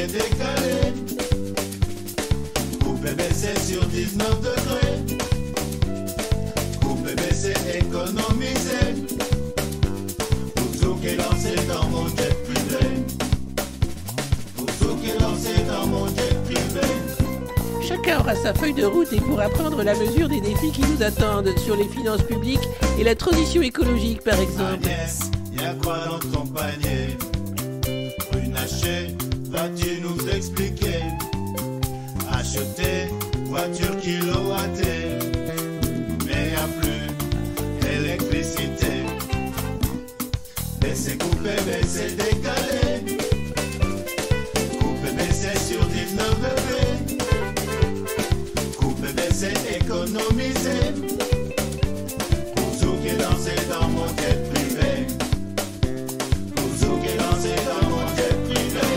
c'est décalé. Coupé, mais c'est sur 19 degrés. Coupé, mais c'est économisé. Pour est lancé dans mon jet privé. Pour est lancé dans mon jet privé. Chacun aura sa feuille de route et pourra prendre la mesure des défis qui nous attendent sur les finances publiques et la transition écologique par exemple. Agnès, y a quoi dans ton panier? Runaché, vas-tu nous expliquer? Acheter voiture kilowattée, mais a plus électricité. Baisser, couper, baisser, décaler. Couper, baisser sur 19 degrés. Couper, baisser, économiser.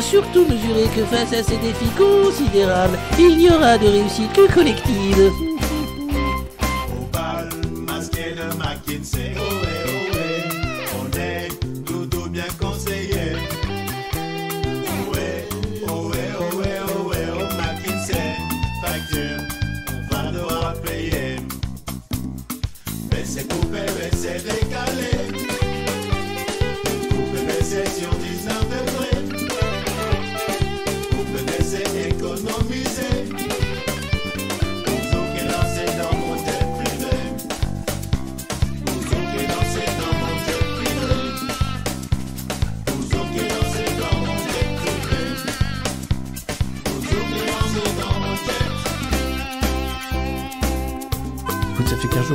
surtout mesurer que face à ces défis considérables, il n'y aura de réussite que collective. McKinsey, ohé ohé, on est bien conseillé. Ohé, oh McKinsey, facture, on va devoir payer.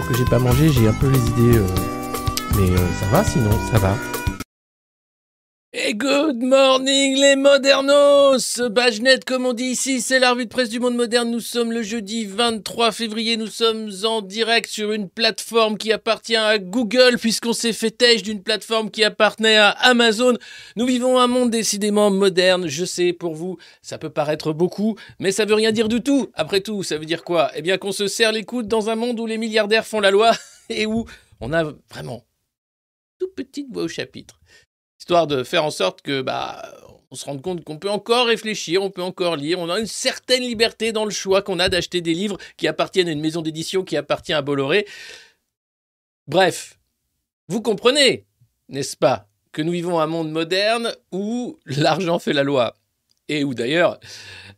Que j'ai pas mangé, j'ai un peu les idées. euh, Mais euh, ça va sinon, ça va. Modernos Bagenet comme on dit ici, c'est la revue de presse du monde moderne. Nous sommes le jeudi 23 février, nous sommes en direct sur une plateforme qui appartient à Google puisqu'on s'est fait têche d'une plateforme qui appartenait à Amazon. Nous vivons un monde décidément moderne, je sais pour vous, ça peut paraître beaucoup, mais ça veut rien dire du tout. Après tout, ça veut dire quoi? Eh bien qu'on se serre les coudes dans un monde où les milliardaires font la loi et où on a vraiment toute petite voix au chapitre histoire de faire en sorte que bah on se rende compte qu'on peut encore réfléchir, on peut encore lire, on a une certaine liberté dans le choix qu'on a d'acheter des livres qui appartiennent à une maison d'édition qui appartient à Bolloré. Bref, vous comprenez, n'est-ce pas, que nous vivons un monde moderne où l'argent fait la loi. Et où d'ailleurs,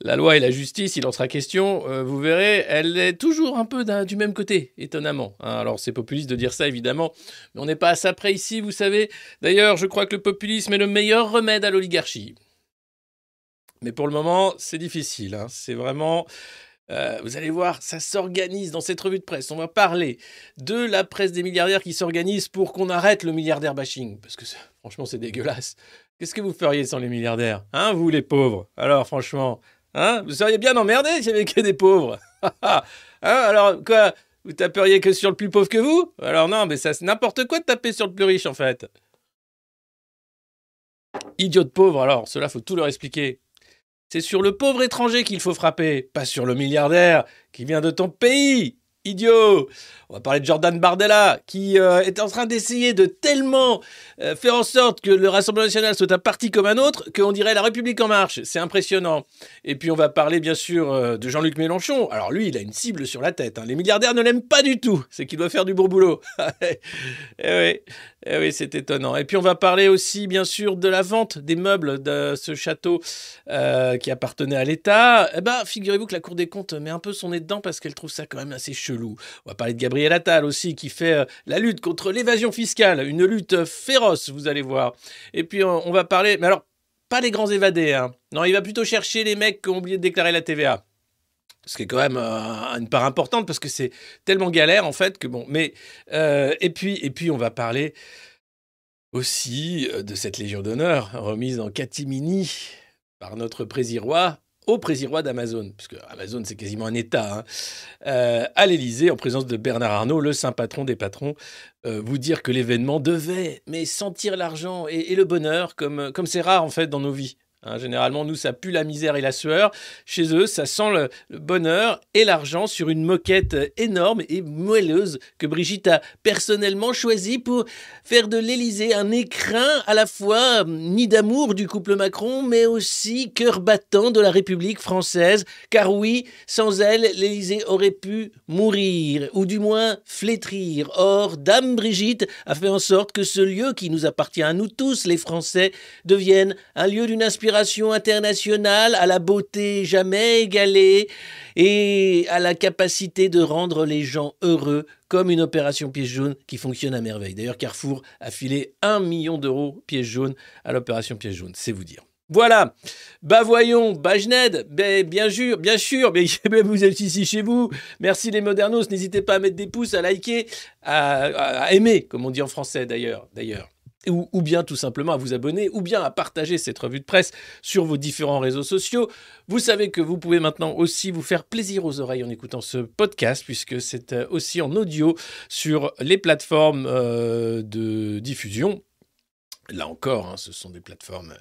la loi et la justice, il en sera question, euh, vous verrez, elle est toujours un peu du même côté, étonnamment. hein. alors c'est populiste de dire ça, évidemment, mais on n'est pas à ça près ici, vous savez. D'ailleurs, je crois que le populisme est le meilleur remède à l'oligarchie. Mais pour le moment, c'est difficile. hein. C'est vraiment. euh, vous allez voir, ça s'organise dans cette revue de presse. On va parler de la presse des milliardaires qui s'organise pour qu'on arrête le milliardaire bashing. Parce que franchement, c'est dégueulasse. Qu'est-ce que vous feriez sans les milliardaires Hein, vous les pauvres? Alors, franchement, hein, vous seriez bien emmerdés s'il n'y avait que des pauvres. hein, alors, quoi Vous taperiez que sur le plus pauvre que vous? Alors non, mais ça, c'est n'importe quoi de taper sur le plus riche, en fait. Idiot de pauvre, alors, cela, faut tout leur expliquer. C'est sur le pauvre étranger qu'il faut frapper, pas sur le milliardaire qui vient de ton pays. Idiot On va parler de Jordan Bardella, qui euh, est en train d'essayer de tellement euh, faire en sorte que le Rassemblement national soit un parti comme un autre, qu'on dirait la République en marche. C'est impressionnant. Et puis on va parler bien sûr euh, de Jean-Luc Mélenchon. Alors lui, il a une cible sur la tête. hein. Les milliardaires ne l'aiment pas du tout. C'est qu'il doit faire du bon boulot. eh eh oui c'est étonnant. Et puis on va parler aussi bien sûr de la vente des meubles de ce château euh, qui appartenait à l'État. Eh ben, figurez-vous que la Cour des comptes met un peu son nez dedans parce qu'elle trouve ça quand même assez chelou. On va parler de Gabriel Attal aussi qui fait euh, la lutte contre l'évasion fiscale, une lutte féroce, vous allez voir. Et puis on, on va parler, mais alors pas les grands évadés, hein. Non, il va plutôt chercher les mecs qui ont oublié de déclarer la TVA. Ce qui est quand même euh, une part importante parce que c'est tellement galère en fait que bon. Mais euh, et puis on va parler aussi euh, de cette Légion d'honneur remise en catimini par notre présirois au présirois d'Amazon, puisque Amazon c'est quasiment un État, hein, à l'Élysée en présence de Bernard Arnault, le saint patron des patrons, vous dire que l'événement devait mais sentir l'argent et, et le bonheur comme comme c'est rare en fait dans nos vies. Hein, généralement, nous, ça pue la misère et la sueur. Chez eux, ça sent le, bonheur et l'argent sur une moquette énorme et moelleuse que Brigitte a personnellement choisie pour faire de l'Élysée un écrin à la fois hum, nid d'amour du couple Macron, mais aussi cœur battant de la République française. Car oui, sans elle, l'Élysée aurait pu mourir, ou du moins flétrir. Or, Dame Brigitte a fait en sorte que ce lieu qui nous appartient à nous tous, les Français, devienne un lieu d'une inspiration internationale, à la beauté jamais égalée et à la capacité de rendre les gens heureux, comme une opération piège jaune qui fonctionne à merveille. D'ailleurs, Carrefour a filé un million d'euros piège jaune à l'opération piège jaune, c'est vous dire. Voilà. Bah voyons, Bajned, ben, bien sûr, bien sûr, mais vous êtes ici chez vous. Merci les modernos, n'hésitez pas à mettre des pouces, à liker, à, à- à aimer, comme on dit en français d'ailleurs. d'ailleurs. Ou, bien tout simplement à vous abonner, ou bien à partager cette revue de presse sur vos différents réseaux sociaux. Vous savez que vous pouvez maintenant aussi vous faire plaisir aux oreilles en écoutant ce podcast, puisque c'est euh, aussi en audio sur les plateformes euh, de diffusion. Là encore, hein, ce sont des plateformes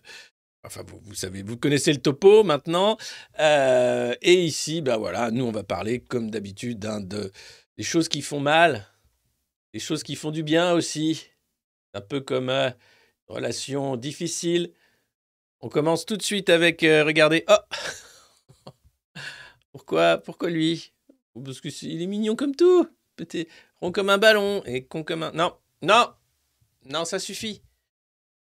Enfin, vous, savez, vous connaissez le topo maintenant. Euh, et ici, ben voilà, nous, on va parler, comme d'habitude, hein, de, des choses qui font mal, des choses qui font du bien aussi. Un peu comme euh, une relation difficile. On commence tout de suite avec, euh, regardez, oh Pourquoi, pourquoi lui? Parce que c'est- il est mignon comme tout. Petit, rond comme un ballon et con comme un... Non, non, non, ça suffit.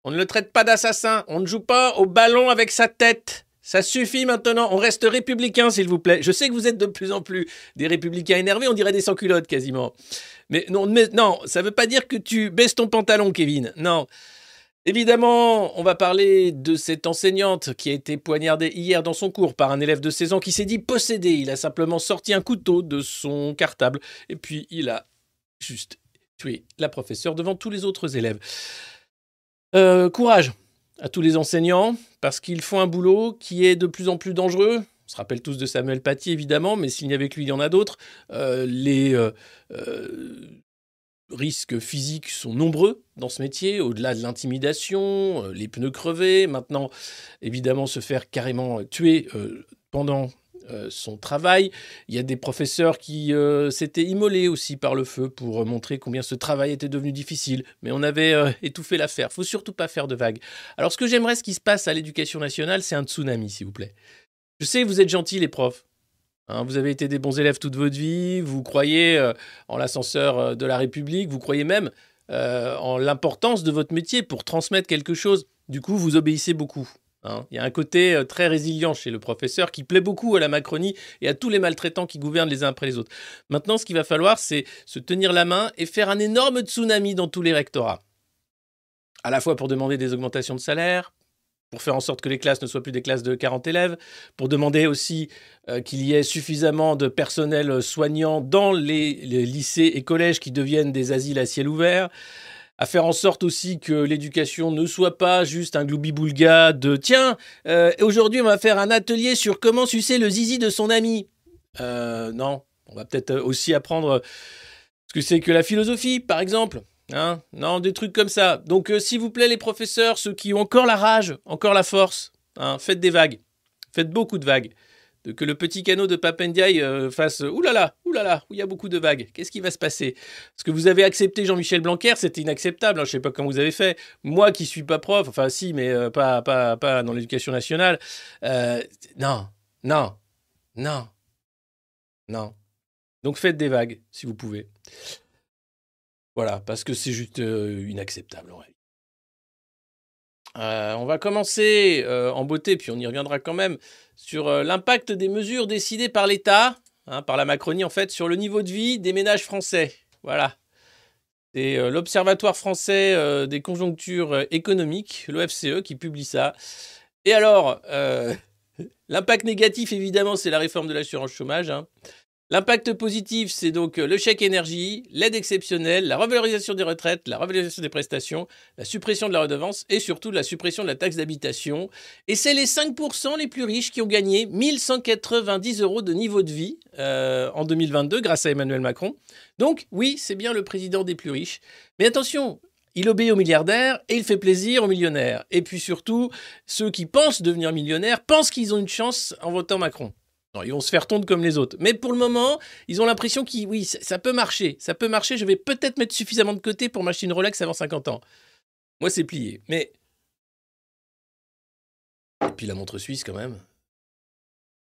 On ne le traite pas d'assassin. On ne joue pas au ballon avec sa tête. Ça suffit maintenant. On reste républicain, s'il vous plaît. Je sais que vous êtes de plus en plus des républicains énervés. On dirait des sans-culottes quasiment. Mais non, mais non, ça veut pas dire que tu baisses ton pantalon, Kevin. Non. Évidemment, on va parler de cette enseignante qui a été poignardée hier dans son cours par un élève de 16 ans qui s'est dit possédé. Il a simplement sorti un couteau de son cartable et puis il a juste tué la professeure devant tous les autres élèves. Euh, courage à tous les enseignants, parce qu'ils font un boulot qui est de plus en plus dangereux. On se rappelle tous de Samuel Paty, évidemment, mais s'il n'y avait que lui, il y en a d'autres. Euh, les euh, euh, risques physiques sont nombreux dans ce métier, au-delà de l'intimidation, les pneus crevés, maintenant, évidemment, se faire carrément tuer pendant son travail. Il y a des professeurs qui euh, s'étaient immolés aussi par le feu pour euh, montrer combien ce travail était devenu difficile. Mais on avait euh, étouffé l'affaire. Faut surtout pas faire de vagues. Alors, ce que j'aimerais, ce qui se passe à l'éducation nationale, c'est un tsunami, s'il vous plaît. Je sais vous êtes gentils, les profs. Hein, vous avez été des bons élèves toute votre vie. Vous croyez euh, en l'ascenseur euh, de la République. Vous croyez même euh, en l'importance de votre métier pour transmettre quelque chose. Du coup, vous obéissez beaucoup. Hein. Il y a un côté euh, très résilient chez le professeur qui plaît beaucoup à la Macronie et à tous les maltraitants qui gouvernent les uns après les autres. Maintenant, ce qu'il va falloir, c'est se tenir la main et faire un énorme tsunami dans tous les rectorats. À la fois pour demander des augmentations de salaire, pour faire en sorte que les classes ne soient plus des classes de 40 élèves, pour demander aussi euh, qu'il y ait suffisamment de personnel soignant dans les, lycées et collèges qui deviennent des asiles à ciel ouvert, à faire en sorte aussi que l'éducation ne soit pas juste un gloubi-boulga de tiens, euh, aujourd'hui on va faire un atelier sur comment sucer le zizi de son ami. Euh, non, on va peut-être aussi apprendre ce que c'est que la philosophie, par exemple. Hein non, des trucs comme ça. Donc, euh, s'il vous plaît, les professeurs, ceux qui ont encore la rage, encore la force, hein, faites des vagues. Faites beaucoup de vagues. Que le petit canot de Papendiaï euh, fasse oulala, oulala, où il y a beaucoup de vagues. Qu'est-ce qui va se passer? Parce que vous avez accepté Jean-Michel Blanquer, c'était inacceptable. Hein, je ne sais pas comment vous avez fait. Moi qui suis pas prof, enfin si, mais euh, pas dans l'éducation nationale. non, non, non, non. Donc faites des vagues si vous pouvez. Voilà, parce que c'est juste inacceptable en on va commencer en beauté, puis on y reviendra quand même, sur l'impact des mesures décidées par l'État, hein, par la Macronie en fait, sur le niveau de vie des ménages français. Voilà. C'est l'Observatoire français des conjonctures économiques, l'OFCE, qui publie ça. Et alors, l'impact négatif, évidemment, c'est la réforme de l'assurance chômage. Hein. L'impact positif, c'est donc euh, le chèque énergie, l'aide exceptionnelle, la revalorisation des retraites, la revalorisation des prestations, la suppression de la redevance et surtout la suppression de la taxe d'habitation. Et c'est les 5% les plus riches qui ont gagné 1190 euros de niveau de vie euh, en 2022 grâce à Emmanuel Macron. Donc oui, c'est bien le président des plus riches. Mais attention, il obéit aux milliardaires et il fait plaisir aux millionnaires. Et puis surtout, ceux qui pensent devenir millionnaires pensent qu'ils ont une chance en votant Macron. Ils vont se faire tondre comme les autres. Mais pour le moment, ils ont l'impression que oui, ça peut marcher. Ça peut marcher. Je vais peut-être mettre suffisamment de côté pour m'acheter une Rolex avant 50 ans. Moi, c'est plié. Mais. Et puis la montre suisse, quand même.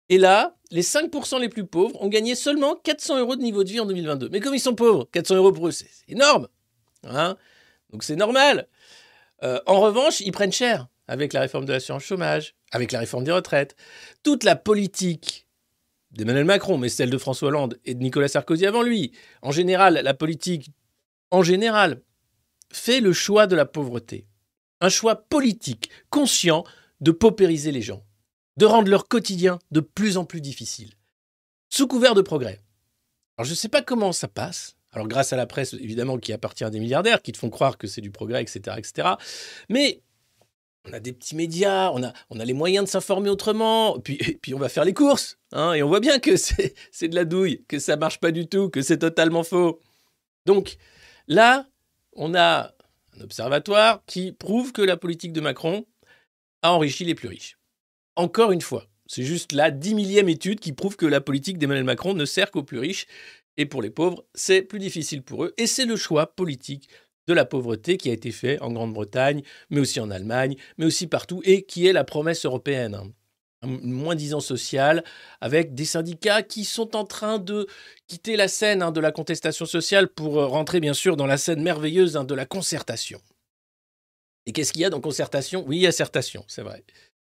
Et là, les 5% les plus pauvres ont gagné seulement 400 euros de niveau de vie en 2022. Mais comme ils sont pauvres, 400 euros pour eux, c'est énorme. Hein Donc c'est normal. Euh, en revanche, ils prennent cher avec la réforme de l'assurance chômage, avec la réforme des retraites. Toute la politique d'Emmanuel Macron, mais celle de François Hollande et de Nicolas Sarkozy avant lui. En général, la politique, en général, fait le choix de la pauvreté. Un choix politique, conscient de paupériser les gens, de rendre leur quotidien de plus en plus difficile, sous couvert de progrès. Alors je ne sais pas comment ça passe. Alors grâce à la presse, évidemment, qui appartient à des milliardaires, qui te font croire que c'est du progrès, etc., etc. Mais on a des petits médias, on a, on a les moyens de s'informer autrement, puis, on va faire les courses, hein, et on voit bien que c'est de la douille, que ça marche pas du tout, que c'est totalement faux. Donc là, on a un observatoire qui prouve que la politique de Macron a enrichi les plus riches. Encore une fois, c'est juste la dix millième étude qui prouve que la politique d'Emmanuel Macron ne sert qu'aux plus riches, et pour les pauvres, c'est plus difficile pour eux, et c'est le choix politique de la pauvreté qui a été fait en Grande-Bretagne, mais aussi en Allemagne, mais aussi partout, et qui est la promesse européenne. Un moins-disant social, avec des syndicats qui sont en train de quitter la scène hein, de la contestation sociale pour euh, rentrer bien sûr dans la scène merveilleuse hein, de la concertation. Et qu'est-ce qu'il y a dans concertation? Oui, il c'est vrai,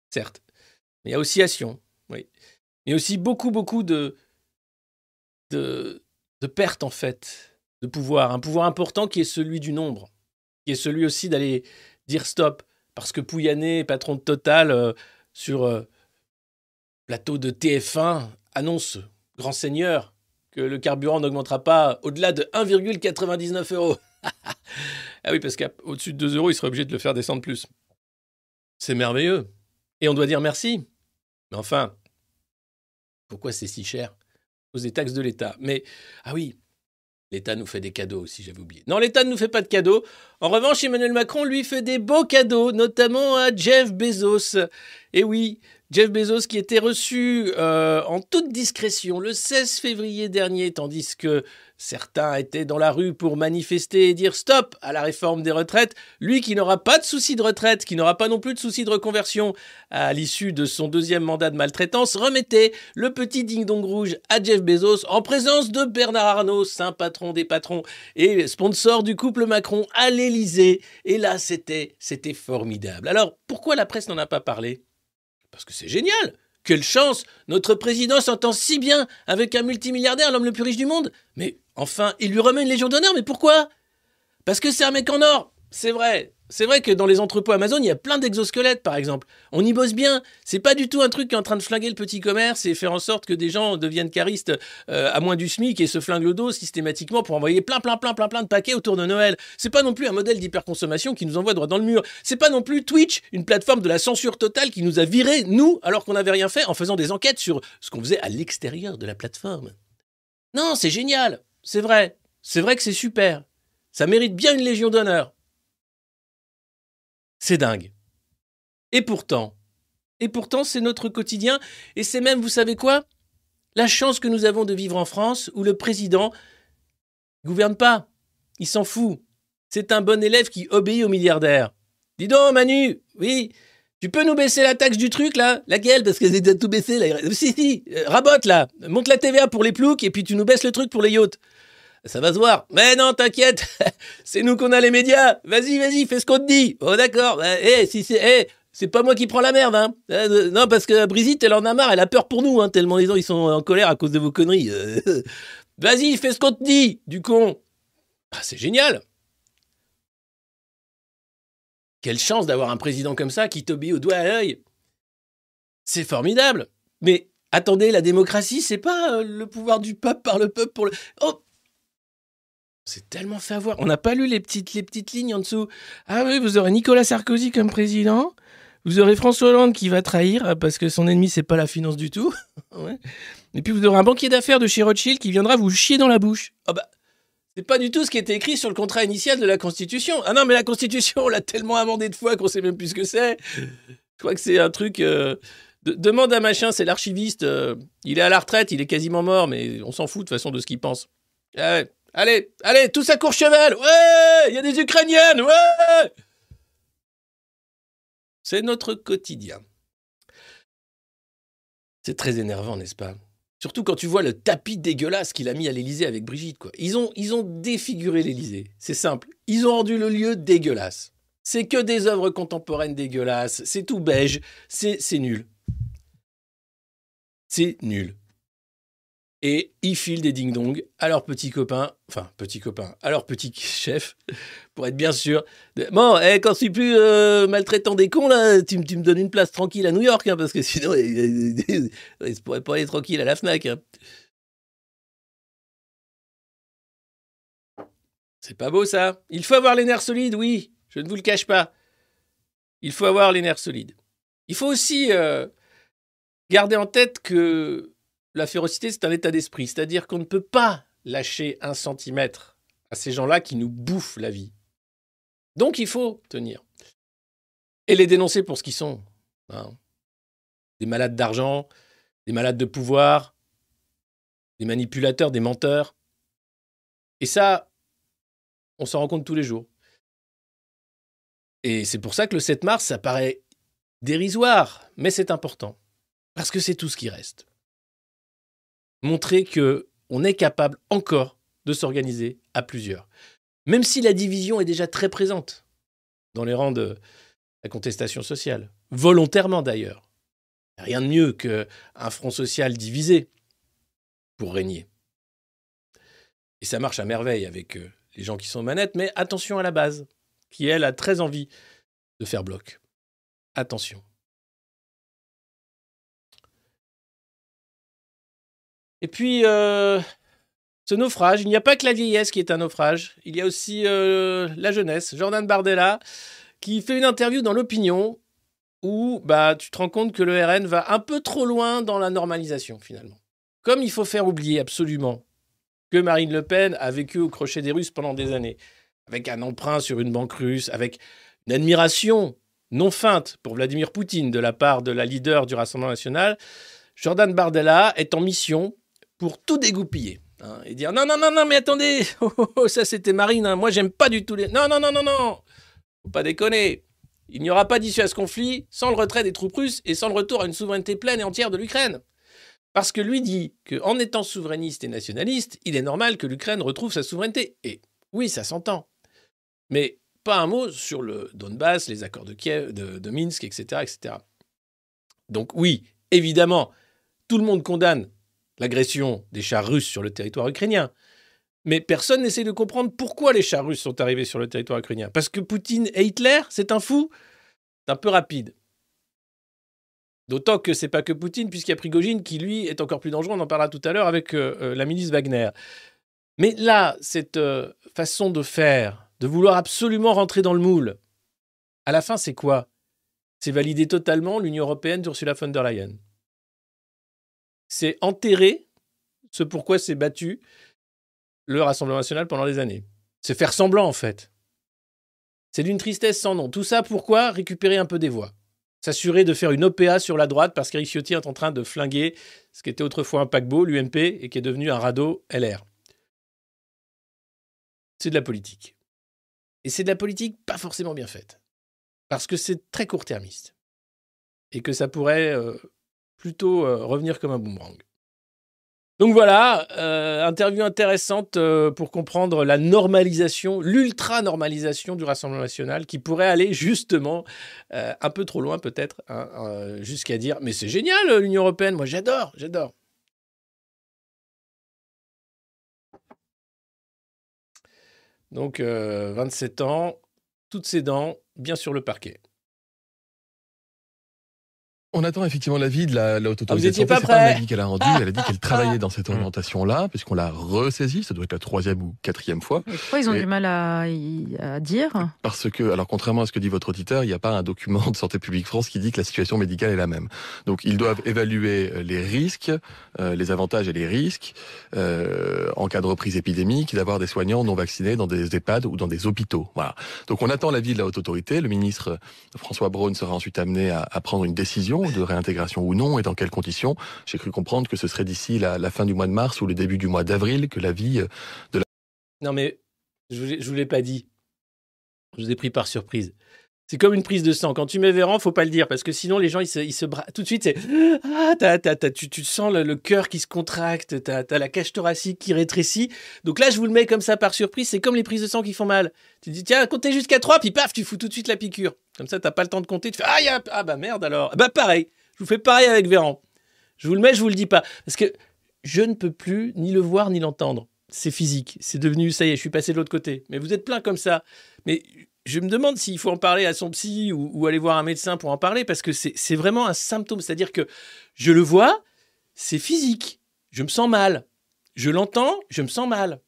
certes. Mais il y a aussi action, oui. A aussi beaucoup, beaucoup de, de, de pertes en fait de pouvoir, un pouvoir important qui est celui du nombre, qui est celui aussi d'aller dire stop, parce que Pouyanné, patron de Total, euh, sur euh, plateau de TF1, annonce, grand seigneur, que le carburant n'augmentera pas au-delà de 1,99 euros. ah oui, parce qu'au-dessus de 2 euros, il serait obligé de le faire descendre plus. C'est merveilleux. Et on doit dire merci. Mais enfin, pourquoi c'est si cher? Aux des taxes de l'État. Mais, ah oui, L'État nous fait des cadeaux aussi, j'avais oublié. Non, l'État ne nous fait pas de cadeaux. En revanche, Emmanuel Macron lui fait des beaux cadeaux, notamment à Jeff Bezos. Et oui, Jeff Bezos qui était reçu euh, en toute discrétion le 16 février dernier, tandis que certains étaient dans la rue pour manifester et dire stop à la réforme des retraites. Lui qui n'aura pas de souci de retraite, qui n'aura pas non plus de souci de reconversion à l'issue de son deuxième mandat de maltraitance, remettait le petit ding-dong rouge à Jeff Bezos en présence de Bernard Arnault, saint patron des patrons et sponsor du couple Macron à l'Élysée. Et là, c'était, formidable. Alors, pourquoi la presse n'en a pas parlé? Parce que c'est génial Quelle chance Notre président s'entend si bien avec un multimilliardaire, l'homme le plus riche du monde enfin, il lui remet une Légion d'honneur, mais pourquoi? Parce que c'est un mec en or C'est vrai C'est vrai que dans les entrepôts Amazon, il y a plein d'exosquelettes, par exemple. On y bosse bien. C'est pas du tout un truc qui est en train de flinguer le petit commerce et faire en sorte que des gens deviennent caristes euh, à moins du SMIC et se flinguent le dos systématiquement pour envoyer plein, plein, plein, plein, plein de paquets autour de Noël. C'est pas non plus un modèle d'hyperconsommation qui nous envoie droit dans le mur. C'est pas non plus Twitch, une plateforme de la censure totale qui nous a virés, nous, alors qu'on n'avait rien fait, en faisant des enquêtes sur ce qu'on faisait à l'extérieur de la plateforme. Non, c'est génial. C'est vrai. C'est vrai que c'est super. Ça mérite bien une légion d'honneur. C'est dingue. Et pourtant, et pourtant, c'est notre quotidien, et c'est même, vous savez quoi? La chance que nous avons de vivre en France, où le président gouverne pas. Il s'en fout. C'est un bon élève qui obéit aux milliardaires. Dis donc, Manu, oui, tu peux nous baisser la taxe du truc, là? Laquelle? Parce que c'est tout baissé, là. Si, si, euh, rabote, là. Monte la TVA pour les ploucs, et puis tu nous baisses le truc pour les yachts. Ça va se voir. Mais non, t'inquiète, c'est nous qu'on a les médias. Vas-y, vas-y, fais ce qu'on te dit. Oh d'accord. Eh, si c'est, eh, c'est pas moi qui prends la merde, hein. Euh, non, parce que Brigitte, elle en a marre, elle a peur pour nous, hein, tellement les gens ils sont en colère à cause de vos conneries. Euh, vas-y, fais ce qu'on te dit, du con. Ah, c'est génial. Quelle chance d'avoir un président comme ça qui t'obéit au doigt à l'œil. C'est formidable. Mais attendez, la démocratie, c'est pas euh, le pouvoir du peuple par le peuple pour le. Oh, c'est tellement fait avoir. On n'a pas lu les petites, les petites lignes en dessous. Ah oui, vous aurez Nicolas Sarkozy comme président. Vous aurez François Hollande qui va trahir euh, parce que son ennemi, c'est pas la finance du tout. Et puis vous aurez un banquier d'affaires de chez Rothschild qui viendra vous chier dans la bouche. Ah bah, c'est pas du tout ce qui était écrit sur le contrat initial de la Constitution. Ah non, mais la Constitution, on l'a tellement amendé de fois qu'on sait même plus ce que c'est. Je crois que c'est un truc. Euh, demande à machin, c'est l'archiviste. Euh, il est à la retraite, il est quasiment mort, mais on s'en fout de toute façon de ce qu'il pense. Ah. Allez, allez, tous à Courchevel Ouais Il y a des Ukrainiennes Ouais C'est notre quotidien. C'est très énervant, n'est-ce pas? Surtout quand tu vois le tapis dégueulasse qu'il a mis à l'Élysée avec Brigitte. Quoi. Ils, ont, ils ont défiguré l'Élysée. C'est simple. Ils ont rendu le lieu dégueulasse. C'est que des œuvres contemporaines dégueulasses. C'est tout beige. C'est nul. C'est nul et ils filent des ding-dong à leurs petits copains, enfin petits copains, à leurs petits chefs, pour être bien sûr. Bon, eh, quand je suis plus euh, maltraitant des cons, là, tu, me donnes une place tranquille à New York, hein, parce que sinon, ils ne pourraient pas aller tranquille à la FNAC. Hein. C'est pas beau ça. Il faut avoir les nerfs solides, oui, je ne vous le cache pas. Il faut avoir les nerfs solides. Il faut aussi euh, garder en tête que la férocité, c'est un état d'esprit. C'est-à-dire qu'on ne peut pas lâcher un centimètre à ces gens-là qui nous bouffent la vie. Donc il faut tenir. Et les dénoncer pour ce qu'ils sont. Hein. Des malades d'argent, des malades de pouvoir, des manipulateurs, des menteurs. Et ça, on s'en rend compte tous les jours. Et c'est pour ça que le 7 mars, ça paraît dérisoire, mais c'est important. Parce que c'est tout ce qui reste montrer que on est capable encore de s'organiser à plusieurs. Même si la division est déjà très présente dans les rangs de la contestation sociale, volontairement d'ailleurs. Rien de mieux qu'un front social divisé pour régner. Et ça marche à merveille avec euh, les gens qui sont manettes, mais attention à la base, qui elle a très envie de faire bloc. Attention. Et puis, euh, ce naufrage, il n'y a pas que la vieillesse qui est un naufrage, il y a aussi euh, la jeunesse. Jordan Bardella, qui fait une interview dans l'opinion où bah, tu te rends compte que le RN va un peu trop loin dans la normalisation finalement. Comme il faut faire oublier absolument que Marine Le Pen a vécu au crochet des Russes pendant des années, avec un emprunt sur une banque russe, avec une admiration non feinte pour Vladimir Poutine de la part de la leader du Rassemblement national, Jordan Bardella est en mission pour tout dégoupiller. Hein, et dire non, non, non, non, mais attendez, oh, oh, oh, ça c'était Marine, hein. moi j'aime pas du tout les. Non, non, non, non, non, faut pas déconner. Il n'y aura pas d'issue à ce conflit sans le retrait des troupes russes et sans le retour à une souveraineté pleine et entière de l'Ukraine. Parce que lui dit qu'en étant souverainiste et nationaliste, il est normal que l'Ukraine retrouve sa souveraineté. Et oui, ça s'entend. Mais pas un mot sur le Donbass, les accords de Kiev, de, de Minsk, etc., etc. Donc oui, évidemment, tout le monde condamne l'agression des chars russes sur le territoire ukrainien. Mais personne n'essaie de comprendre pourquoi les chars russes sont arrivés sur le territoire ukrainien. Parce que Poutine et Hitler, c'est un fou C'est un peu rapide. D'autant que c'est pas que Poutine, puisqu'il y a Prigogine qui, lui, est encore plus dangereux. On en parlera tout à l'heure avec euh, euh, la ministre Wagner. Mais là, cette euh, façon de faire, de vouloir absolument rentrer dans le moule, à la fin, c'est quoi? C'est valider totalement l'Union européenne d'Ursula von der Leyen. C'est enterrer ce pourquoi s'est battu le Rassemblement national pendant des années. C'est faire semblant, en fait. C'est d'une tristesse sans nom. Tout ça, pourquoi Récupérer un peu des voix? S'assurer de faire une OPA sur la droite parce qu'Eric Ciotti est en train de flinguer ce qui était autrefois un paquebot, l'UMP, et qui est devenu un radeau LR. C'est de la politique. Et c'est de la politique pas forcément bien faite. Parce que c'est très court-termiste. Et que ça pourrait euh, plutôt euh, revenir comme un boomerang. Donc voilà, euh, interview intéressante euh, pour comprendre la normalisation, l'ultra-normalisation du Rassemblement national qui pourrait aller justement un peu trop loin peut-être, hein, jusqu'à dire mais c'est génial l'Union européenne, moi j'adore, j'adore. Donc 27 ans, toutes ses dents, bien sur le parquet. On attend effectivement l'avis de la, la haute autorité. Ah, vous étiez pas prêt. un avis qu'elle a rendu. Elle a dit qu'elle travaillait dans cette orientation-là, puisqu'on l'a ressaisie. Ça doit être la troisième ou quatrième fois. pourquoi ils ont du mal à, à, dire? Parce que, alors contrairement à ce que dit votre auditeur, il n'y a pas un document de Santé publique France qui dit que la situation médicale est la même. Donc ils doivent évaluer euh, les risques, euh, les avantages et les risques euh, en cas de reprise épidémique d'avoir des soignants non vaccinés dans des EHPAD ou dans des hôpitaux. Voilà. Donc on attend l'avis de la haute autorité. Le ministre François Braun sera ensuite amené à, à prendre une décision de réintégration ou non et dans quelles conditions. J'ai cru comprendre que ce serait d'ici la, fin du mois de mars ou le début du mois d'avril que l'avis euh, de la... Non mais je ne vous l'ai pas dit. Je vous ai pris par surprise. C'est comme une prise de sang. Quand tu mets Véran, faut pas le dire parce que sinon les gens ils se, ils se tout de suite c'est ah tu, tu sens le, cœur qui se contracte, tu as, la cage thoracique qui rétrécit. Donc là je vous le mets comme ça par surprise. C'est comme les prises de sang qui font mal. Tu dis tiens comptez jusqu'à 3 puis paf tu fous tout de suite la piqûre. Comme ça t'as pas le temps de compter. Tu fais ah, ah bah merde alors. Bah pareil. Je vous fais pareil avec Véran. Je vous le mets, je vous le dis pas parce que je ne peux plus ni le voir ni l'entendre. C'est physique. C'est devenu ça y est, je suis passé de l'autre côté. Mais vous êtes plein comme ça. Mais je me demande s'il faut en parler à son psy ou, aller voir un médecin pour en parler, parce que c'est vraiment un symptôme. C'est-à-dire que je le vois, c'est physique. Je me sens mal. Je l'entends, je me sens mal.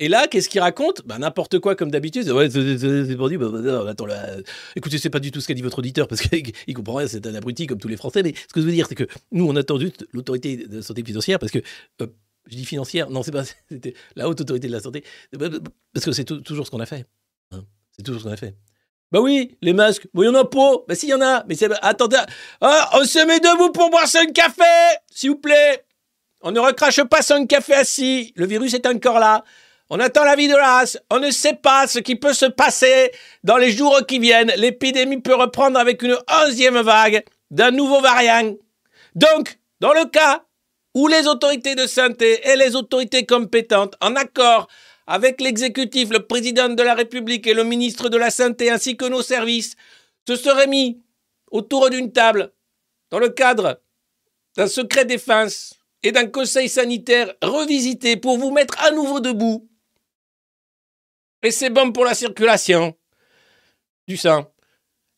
Et là, qu'est-ce qu'il raconte? Bah, N'importe quoi, comme d'habitude. Ouais, c'est pour dire, bah, bah, attends, là, écoutez, c'est pas du tout ce qu'a dit votre auditeur, parce qu'il comprend rien, c'est un abruti comme tous les Français. Mais ce que je veux dire, c'est que nous, on attend juste l'autorité de santé financière, parce que, euh, je dis financière, non, c'est pas, c'était la haute autorité de la santé, parce que c'est toujours ce qu'on a fait. Hein. C'est toujours ce qu'on a fait. Bah oui, les masques. Bon, il y en a pas. Bah si, il y en a. Mais c'est. Attendez. Ah, on se met debout pour boire un café, s'il vous plaît. On ne recrache pas un café assis. Le virus est encore là. On attend la vie de l'as. On ne sait pas ce qui peut se passer dans les jours qui viennent. L'épidémie peut reprendre avec une onzième vague d'un nouveau variant. Donc, dans le cas où les autorités de santé et les autorités compétentes, en accord avec l'exécutif, le président de la République et le ministre de la Santé ainsi que nos services, se seraient mis autour d'une table dans le cadre d'un secret défense et d'un conseil sanitaire revisité pour vous mettre à nouveau debout. Et c'est bon pour la circulation du sang.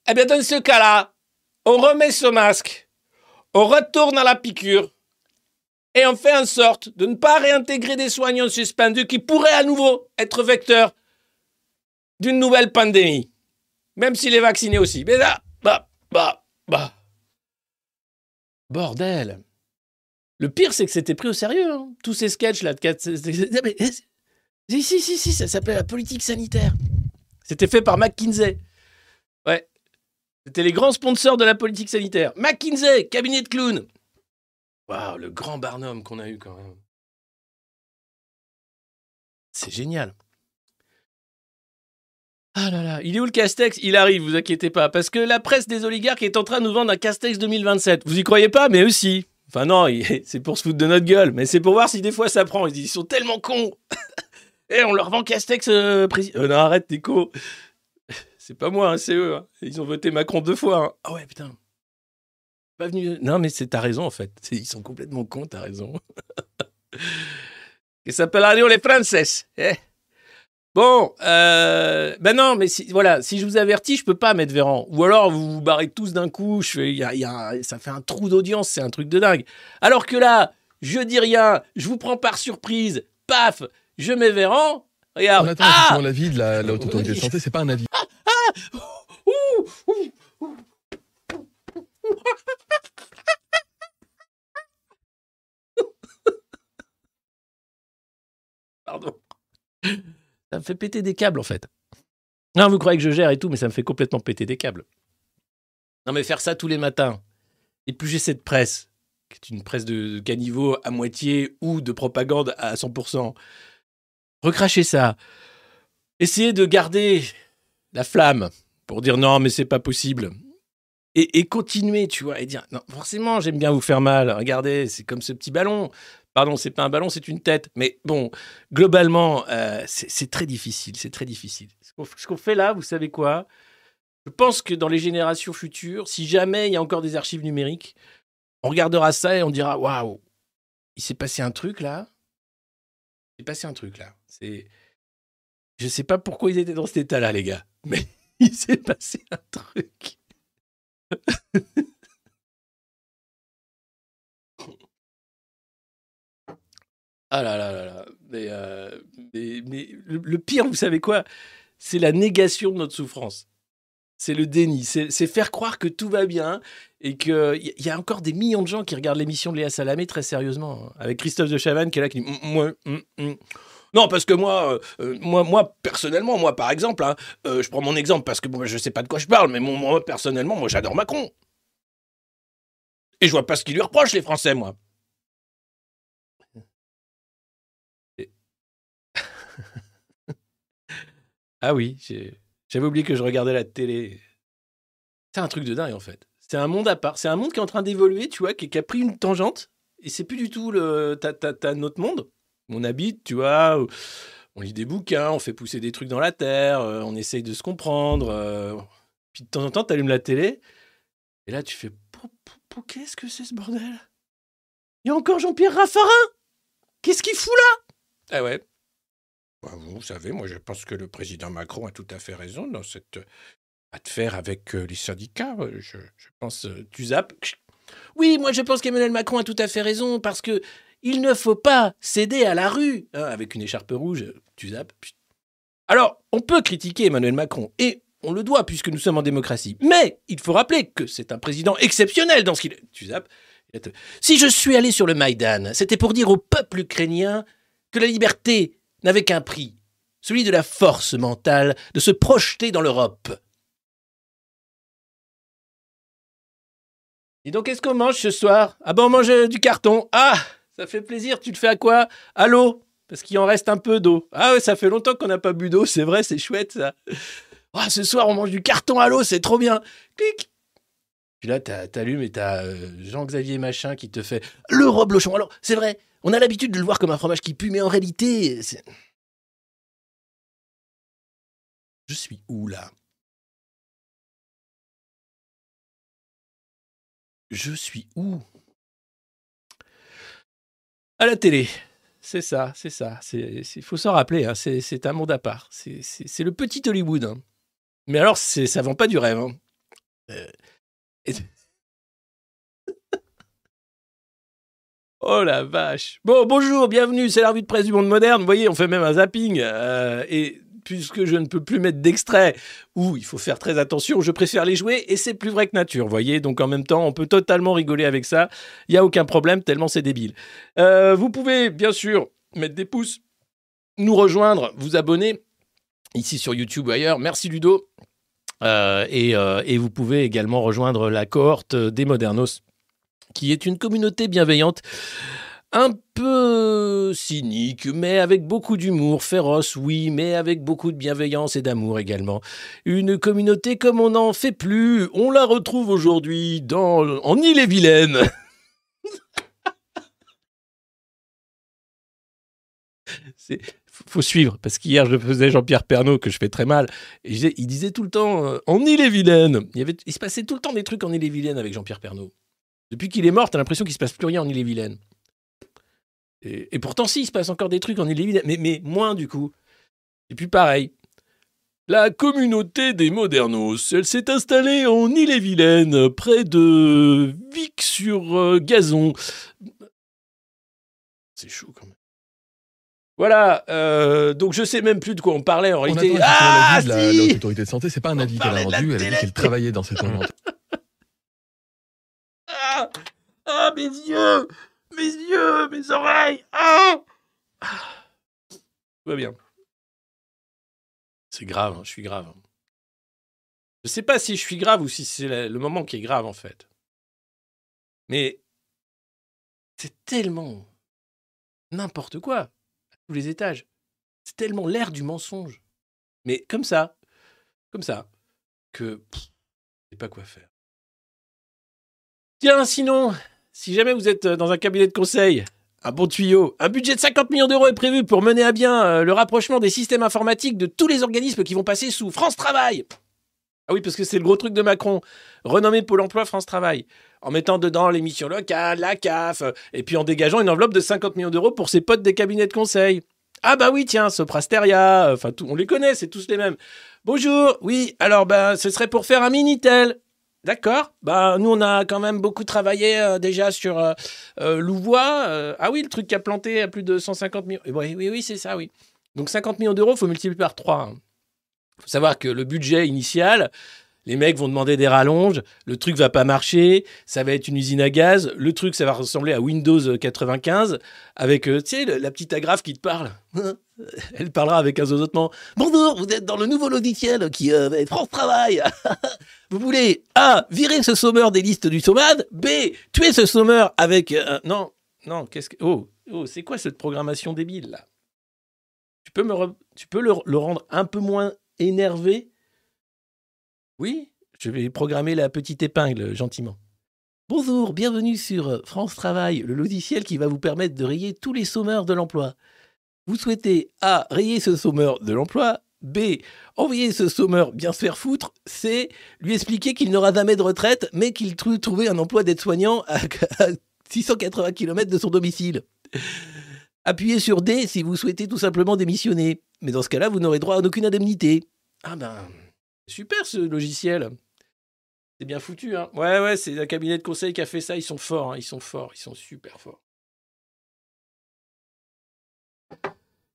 Eh bien, dans ce cas-là, on remet ce masque, on retourne à la piqûre, et on fait en sorte de ne pas réintégrer des soignants suspendus qui pourraient à nouveau être vecteurs d'une nouvelle pandémie. Même s'il est vacciné aussi. Mais là, bah, bah, bah. Bordel. Le pire, c'est que c'était pris au sérieux. Hein. Tous ces sketchs-là. Si, si, si, si, ça s'appelle la politique sanitaire. C'était fait par McKinsey. Ouais. C'était les grands sponsors de la politique sanitaire. McKinsey, cabinet de clowns. Waouh, le grand Barnum qu'on a eu quand même. C'est génial. Ah là là, il est où le Castex? Il arrive, vous inquiétez pas, parce que la presse des oligarques est en train de nous vendre un Castex 2027. Vous y croyez pas? Mais aussi. Enfin non, c'est pour se foutre de notre gueule, mais c'est pour voir si des fois ça prend. Ils sont tellement cons. Et eh, on leur vend Castex euh, président. Euh, non, arrête, Nico. C'est pas moi, hein, c'est eux. Hein. Ils ont voté Macron deux fois. Hein. Ah ouais, putain pas venu. Non, mais c'est ta raison en fait. Ils sont complètement cons, t'as raison. qui s'appelle Adieu les Frances. Eh. Bon, euh, ben non, mais si, voilà, si je vous avertis, je peux pas mettre Véran. Ou alors vous vous barrez tous d'un coup, je fais, y a, y a, ça fait un trou d'audience, c'est un truc de dingue. Alors que là, je dis rien, je vous prends par surprise, paf, je mets Véran. Regarde. On attend ah l'avis de la, la haute autorité de santé, c'est pas un avis. Ouh, ouh, ouh. Pardon. Ça me fait péter des câbles en fait. Non, vous croyez que je gère et tout, mais ça me fait complètement péter des câbles. Non, mais faire ça tous les matins, éplucher cette presse, qui est une presse de caniveau à moitié ou de propagande à 100%, recracher ça, essayer de garder la flamme pour dire non, mais c'est pas possible. Et, continuer, tu vois, et dire non, forcément, j'aime bien vous faire mal. Regardez, c'est comme ce petit ballon. Pardon, c'est pas un ballon, c'est une tête. Mais bon, globalement, euh, c'est très difficile. C'est très difficile. Ce qu'on ce qu'on fait là, vous savez quoi? Je pense que dans les générations futures, si jamais il y a encore des archives numériques, on regardera ça et on dira waouh, il s'est passé un truc là. Il s'est passé un truc là. C'est, je sais pas pourquoi ils étaient dans cet état-là, les gars, mais il s'est passé un truc. Ah là là là là. Mais, euh, le, pire, vous savez quoi? C'est la négation de notre souffrance. C'est le déni. C'est faire croire que tout va bien et qu'il y, a encore des millions de gens qui regardent l'émission de Léa Salamé très sérieusement. hein, Avec Christophe de Chavannes qui est là qui dit Mm, mm, mm. Non, parce que moi, euh, euh, moi, moi, personnellement, moi, par exemple, hein, euh, je prends mon exemple parce que moi, je sais pas de quoi je parle, mais moi, personnellement, moi, j'adore Macron. Et je vois pas ce qu'ils lui reprochent, les Français, moi. Ah oui, j'avais oublié que je regardais la télé. C'est un truc de dingue en fait. C'est un monde à part. C'est un monde qui est en train d'évoluer, tu vois, qui, a pris une tangente. Et c'est plus du tout le, ta, ta- ta- notre monde. On habite, tu vois, on lit des bouquins, on fait pousser des trucs dans la terre, euh, on essaye de se comprendre. euh. Puis de temps en temps, tu allumes la télé. Et là, tu fais Qu'est-ce que c'est ce bordel? Il y a encore Jean-Pierre Raffarin Qu'est-ce qu'il fout là Ah ouais. Bah, vous savez, moi je pense que le président Macron a tout à fait raison dans cette affaire avec euh, les syndicats. Euh, Je, je pense, euh, tu zappes. Oui, moi je pense qu'Emmanuel Macron a tout à fait raison parce que il ne faut pas céder à la rue. Hein, avec une écharpe rouge, tu zappes. Alors, on peut critiquer Emmanuel Macron et on le doit puisque nous sommes en démocratie. Mais il faut rappeler que c'est un président exceptionnel dans ce qu'il. Tu zappes. Si je suis allé sur le Maïdan, c'était pour dire au peuple ukrainien que la liberté n'avait qu'un prix, celui de la force mentale de se projeter dans l'Europe. Et donc, qu'est-ce qu'on mange ce soir? Ah ben, on mange euh, du carton? Ah, ça fait plaisir. Tu le fais à quoi? À l'eau, parce qu'il en reste un peu d'eau. Ah ouais, ça fait longtemps qu'on n'a pas bu d'eau, c'est vrai, c'est chouette ça. Ah, ce soir, on mange du carton à l'eau, c'est trop bien. Clic. Puis là, t'allumes et t'as euh, Jean-Xavier Machin qui te fait le reblochon. Alors, c'est vrai, on a l'habitude de le voir comme un fromage qui pue, mais en réalité, c'est... Je suis où là? Je suis où? À la télé. C'est ça, c'est ça. Il faut s'en rappeler, hein, c'est un monde à part. C'est- le petit Hollywood. hein. Mais alors, ça vend pas du rêve. hein. Euh, Oh la vache. Bon, bonjour, bienvenue, c'est la revue de presse du monde moderne. Vous voyez, on fait même un zapping. euh, puisque je ne peux plus mettre d'extrait, ou il faut faire très attention, je préfère les jouer et c'est plus vrai que nature, voyez. Donc en même temps, on peut totalement rigoler avec ça. Il n'y a aucun problème, tellement c'est débile. Euh, vous pouvez, bien sûr, mettre des pouces, nous rejoindre, vous abonner ici sur YouTube ou ailleurs. Merci Ludo. Euh, euh, et vous pouvez également rejoindre la cohorte des Modernos, qui est une communauté bienveillante, un peu cynique, mais avec beaucoup d'humour, féroce, oui, mais avec beaucoup de bienveillance et d'amour également. Une communauté comme on n'en fait plus. On la retrouve aujourd'hui dans en Ille-et-Vilaine. C'est faut suivre parce qu'hier je faisais Jean-Pierre Pernaud que je fais très mal et il disait tout le temps euh, en Ille-et-Vilaine. Il se passait tout le temps des trucs en Ille-et-Vilaine avec Jean-Pierre Pernaud. Depuis qu'il est mort, t'as l'impression qu'il se passe plus rien en Ille-et-Vilaine. Et, et pourtant, si, il se passe encore des trucs en Ille-et-Vilaine, mais, mais moins du coup. Et puis pareil. La communauté des Modernos, elle s'est installée en Ille-et-Vilaine, près de Vic-sur-Gazon. C'est chaud quand même. Voilà, euh, donc je sais même plus de quoi on parlait en On réalité. attend Ah, l'avis de la- si de l'autorité de santé. C'est pas un On avis qu'elle a rendu. Elle a dit qu'elle travaillait dans cette orientation. ah, ah, mes yeux Mes yeux Mes oreilles Ah. Tout va bien. C'est grave, hein, je suis grave. Je sais pas si je suis grave ou si c'est le moment qui est grave en fait. Mais c'est tellement n'importe quoi à tous les étages. C'est tellement l'air du mensonge. Mais comme ça, comme ça, que je sais pas quoi faire. Tiens, sinon, si jamais vous êtes dans un cabinet de conseil, un bon tuyau, un budget de 50 millions d'euros est prévu pour mener à bien euh, le rapprochement des systèmes informatiques de tous les organismes qui vont passer sous France Travail. Ah oui, parce que c'est le gros truc de Macron. Renommer Pôle emploi France Travail. En mettant dedans les missions locales, la CAF, euh, et puis en dégageant une enveloppe de 50 millions d'euros pour ses potes des cabinets de conseil. Ah bah oui, tiens, Soprasteria, euh, enfin, tout- on les connaît, c'est tous les mêmes. Bonjour, oui, alors ben, ce serait pour faire un Minitel. D'accord. Bah, nous, on a quand même beaucoup travaillé euh, déjà sur euh, euh, Louvois. ah oui, le truc qui a planté à plus de 150 millions. Oui, oui, oui, c'est ça, oui. Donc 50 millions d'euros, il faut multiplier par 3. Il faut savoir que le budget initial, les mecs vont demander des rallonges, le truc va pas marcher, ça va être une usine à gaz, le truc, ça va ressembler à Windows 95, avec, euh, tu sais, la petite agrafe qui te parle. Elle parlera avec un zozotement. Bonjour, vous êtes dans le nouveau logiciel qui euh, être France Travail. Vous voulez A. Virer ce sommeur des listes du SOMAD. B. Tuer ce sommeur avec. euh, non, non, qu'est-ce que. Oh, oh c'est quoi cette programmation débile là? Tu peux, me re- tu peux le, le rendre un peu moins énervé Oui, je vais programmer la petite épingle gentiment. Bonjour, bienvenue sur France Travail, le logiciel qui va vous permettre de rayer tous les sommeurs de l'emploi. Vous souhaitez A. Rayer ce sommeur de l'emploi. B. Envoyer ce sommeur bien se faire foutre. C. Lui expliquer qu'il n'aura jamais de retraite, mais qu'il trouve un emploi d'aide-soignant à 680 km de son domicile. Appuyez sur D si vous souhaitez tout simplement démissionner. Mais dans ce cas-là, vous n'aurez droit à aucune indemnité. Ah ben, super ce logiciel. C'est bien foutu, hein. Ouais, ouais, c'est un cabinet de conseil qui a fait ça. Ils sont forts, hein. ils sont forts, ils sont super forts.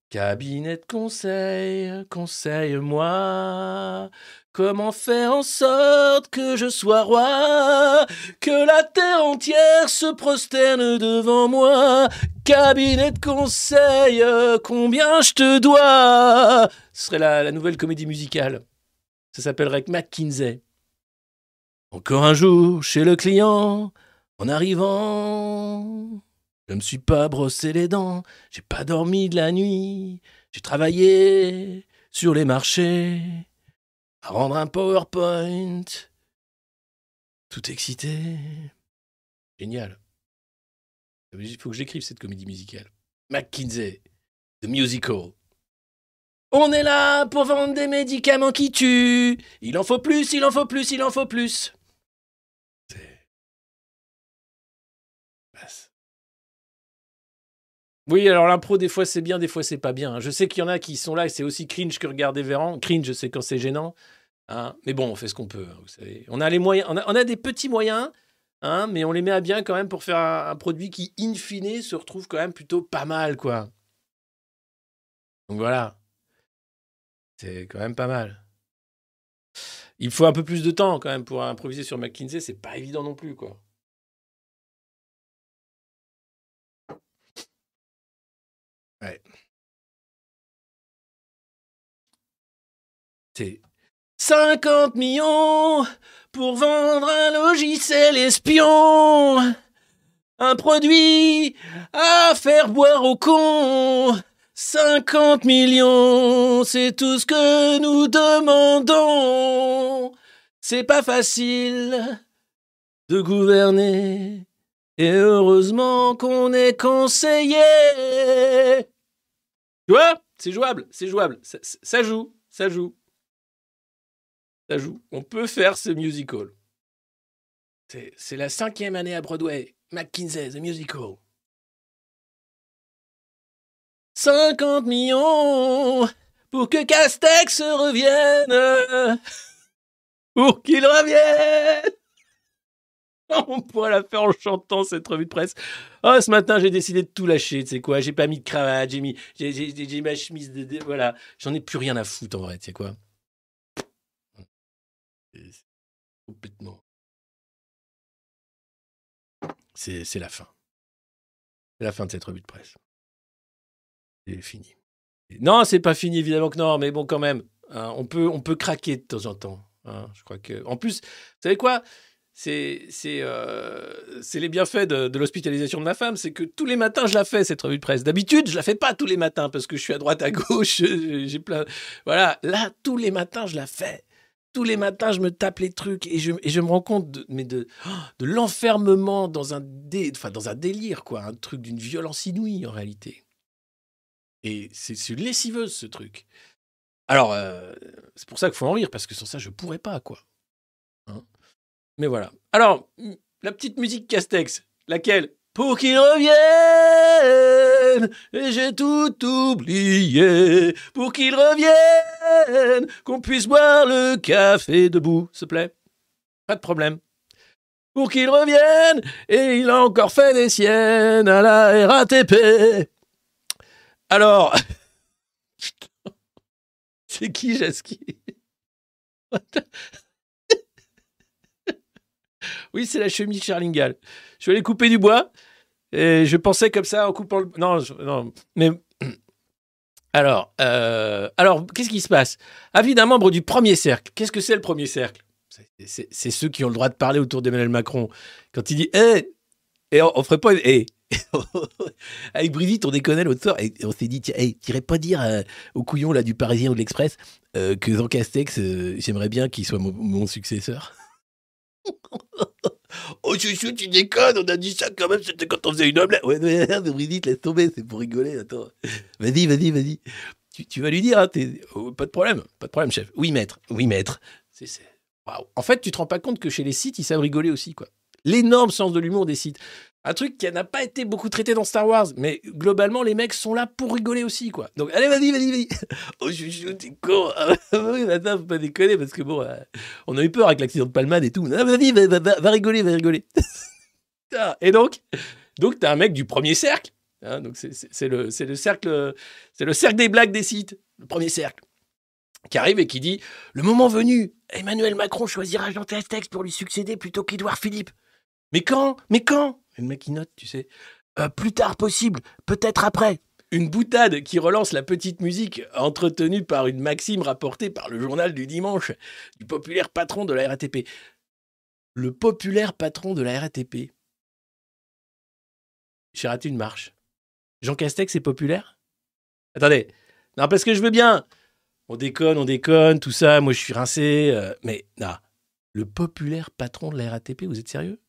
Cabinet de conseil, conseille-moi comment faire en sorte que je sois roi, que la terre entière se prosterne devant moi. Cabinet de conseil, combien je te dois Ce serait la, la nouvelle comédie musicale. Ça s'appellerait McKinsey. Encore un jour chez le client, en arrivant. Je me suis pas brossé les dents, j'ai pas dormi de la nuit, j'ai travaillé sur les marchés, à rendre un PowerPoint. Tout excité. Génial. Il faut que j'écrive cette comédie musicale. McKinsey, The Musical. On est là pour vendre des médicaments qui tuent. Il en faut plus, il en faut plus, il en faut plus. C'est. Oui, alors l'impro, des fois c'est bien, des fois c'est pas bien. Je sais qu'il y en a qui sont là et c'est aussi cringe que regarder Véran. Cringe, sais quand c'est gênant. hein. Mais bon, on fait ce qu'on peut, hein. On a les moyens, on a, des petits moyens, hein, mais on les met à bien quand même pour faire un, un produit qui, in fine, se retrouve quand même plutôt pas mal, quoi. Donc voilà. C'est quand même pas mal. Il faut un peu plus de temps quand même pour improviser sur McKinsey, c'est pas évident non plus, quoi. Ouais. C'est 50 millions pour vendre un logiciel espion. Un produit à faire boire aux cons. 50 millions, c'est tout ce que nous demandons. C'est pas facile de gouverner. Et heureusement qu'on est conseillé. Tu vois C'est jouable, c'est jouable. Ça, joue, ça joue. Ça joue. On peut faire ce musical. C'est c'est la cinquième année à Broadway. McKinsey, The Musical. 50 millions pour que Castex revienne. Pour qu'il revienne. On pourrait la faire en chantant cette revue de presse. Oh, ce matin, j'ai décidé de tout lâcher. Tu sais quoi J'ai pas mis de cravate, j'ai mis, j'ai, ma chemise de, voilà. J'en ai plus rien à foutre en vrai. Tu sais quoi Complètement. C'est la fin. C'est la fin de cette revue de presse. C'est fini. Non, c'est pas fini, évidemment que non, mais bon, quand même, hein, on, peut, on peut craquer de temps en temps. hein. je crois que. En plus, vous savez quoi? C'est euh, les bienfaits de, l'hospitalisation de ma femme, c'est que tous les matins je la fais cette revue de presse. D'habitude je la fais pas tous les matins parce que je suis à droite à gauche, j'ai plein. Voilà, là tous les matins je la fais. Tous les matins je me tape les trucs et je, je me rends compte de, de, oh, de l'enfermement dans un dé, enfin dans un délire quoi, un truc d'une violence inouïe en réalité. Et c'est une lessiveuse ce truc. Alors euh, c'est pour ça qu'il faut en rire parce que sans ça je pourrais pas quoi. Hein mais voilà. Alors, la petite musique Castex, laquelle? Pour qu'il revienne, et j'ai tout oublié. Pour qu'il revienne, qu'on puisse boire le café debout, s'il plaît. Pas de problème. Pour qu'il revienne, et il a encore fait des siennes à la RATP. Alors, c'est qui Jaski Oui, c'est la chemise Charlingal. Je vais aller couper du bois. Et je pensais comme ça en coupant le. Non, non. Mais. Alors, euh, alors qu'est-ce qui se passe? Avis d'un membre du premier cercle. Qu'est-ce que c'est le premier cercle? C'est ceux qui ont le droit de parler autour d'Emmanuel Macron. Quand il dit Eh Et on, on ferait pas. Eh Avec Brigitte, on déconnait l'autre soir. Et on s'est dit Tiens, hey, t'irais pas dire euh, au couillon là, du Parisien ou de l'Express euh, que Jean Castex, euh, j'aimerais bien qu'il soit mon- successeur Oh, chouchou, tu déconnes, on a dit ça quand même, c'était quand on faisait une omelette. Ouais, mais, Brigitte, laisse tomber, c'est pour rigoler, attends. Vas-y, vas-y, vas-y. Tu, vas lui dire, hein, oh, pas de problème, pas de problème, chef. Oui, maître, oui, maître. C'est. En fait, tu te rends pas compte que chez les sites, ils savent rigoler aussi, quoi. L'énorme sens de l'humour des sites. Un truc qui n'a pas été beaucoup traité dans Star Wars, mais globalement, les mecs sont là pour rigoler aussi, quoi. Donc, allez, vas-y, vas-y, vas-y. Oh, chouchou, t'es con. Ah, oui, maintenant, faut pas déconner, parce que bon, euh, on a eu peur avec l'accident de Palmade et tout. Ah, vas-y, va, va- va- rigoler, va rigoler. Putain. et donc, donc t'as un mec du premier cercle. hein, donc c'est- le, le cercle, c'est le cercle des blagues des sites, le premier cercle, qui arrive et qui dit le moment venu, Emmanuel Macron choisira Jean Castex pour lui succéder plutôt qu'Édouard Philippe. Mais quand Mais quand? Et Le mec note, tu sais. Euh, plus tard possible, peut-être après. Une boutade qui relance la petite musique entretenue par une maxime rapportée par le journal du dimanche du populaire patron de la RATP. Le populaire patron de la RATP. J'ai raté une marche. Jean Castex est populaire? Attendez. Non, parce que je veux bien. On déconne, on déconne, tout ça. Moi, je suis rincé. euh, mais, non. Le populaire patron de la RATP, vous êtes sérieux?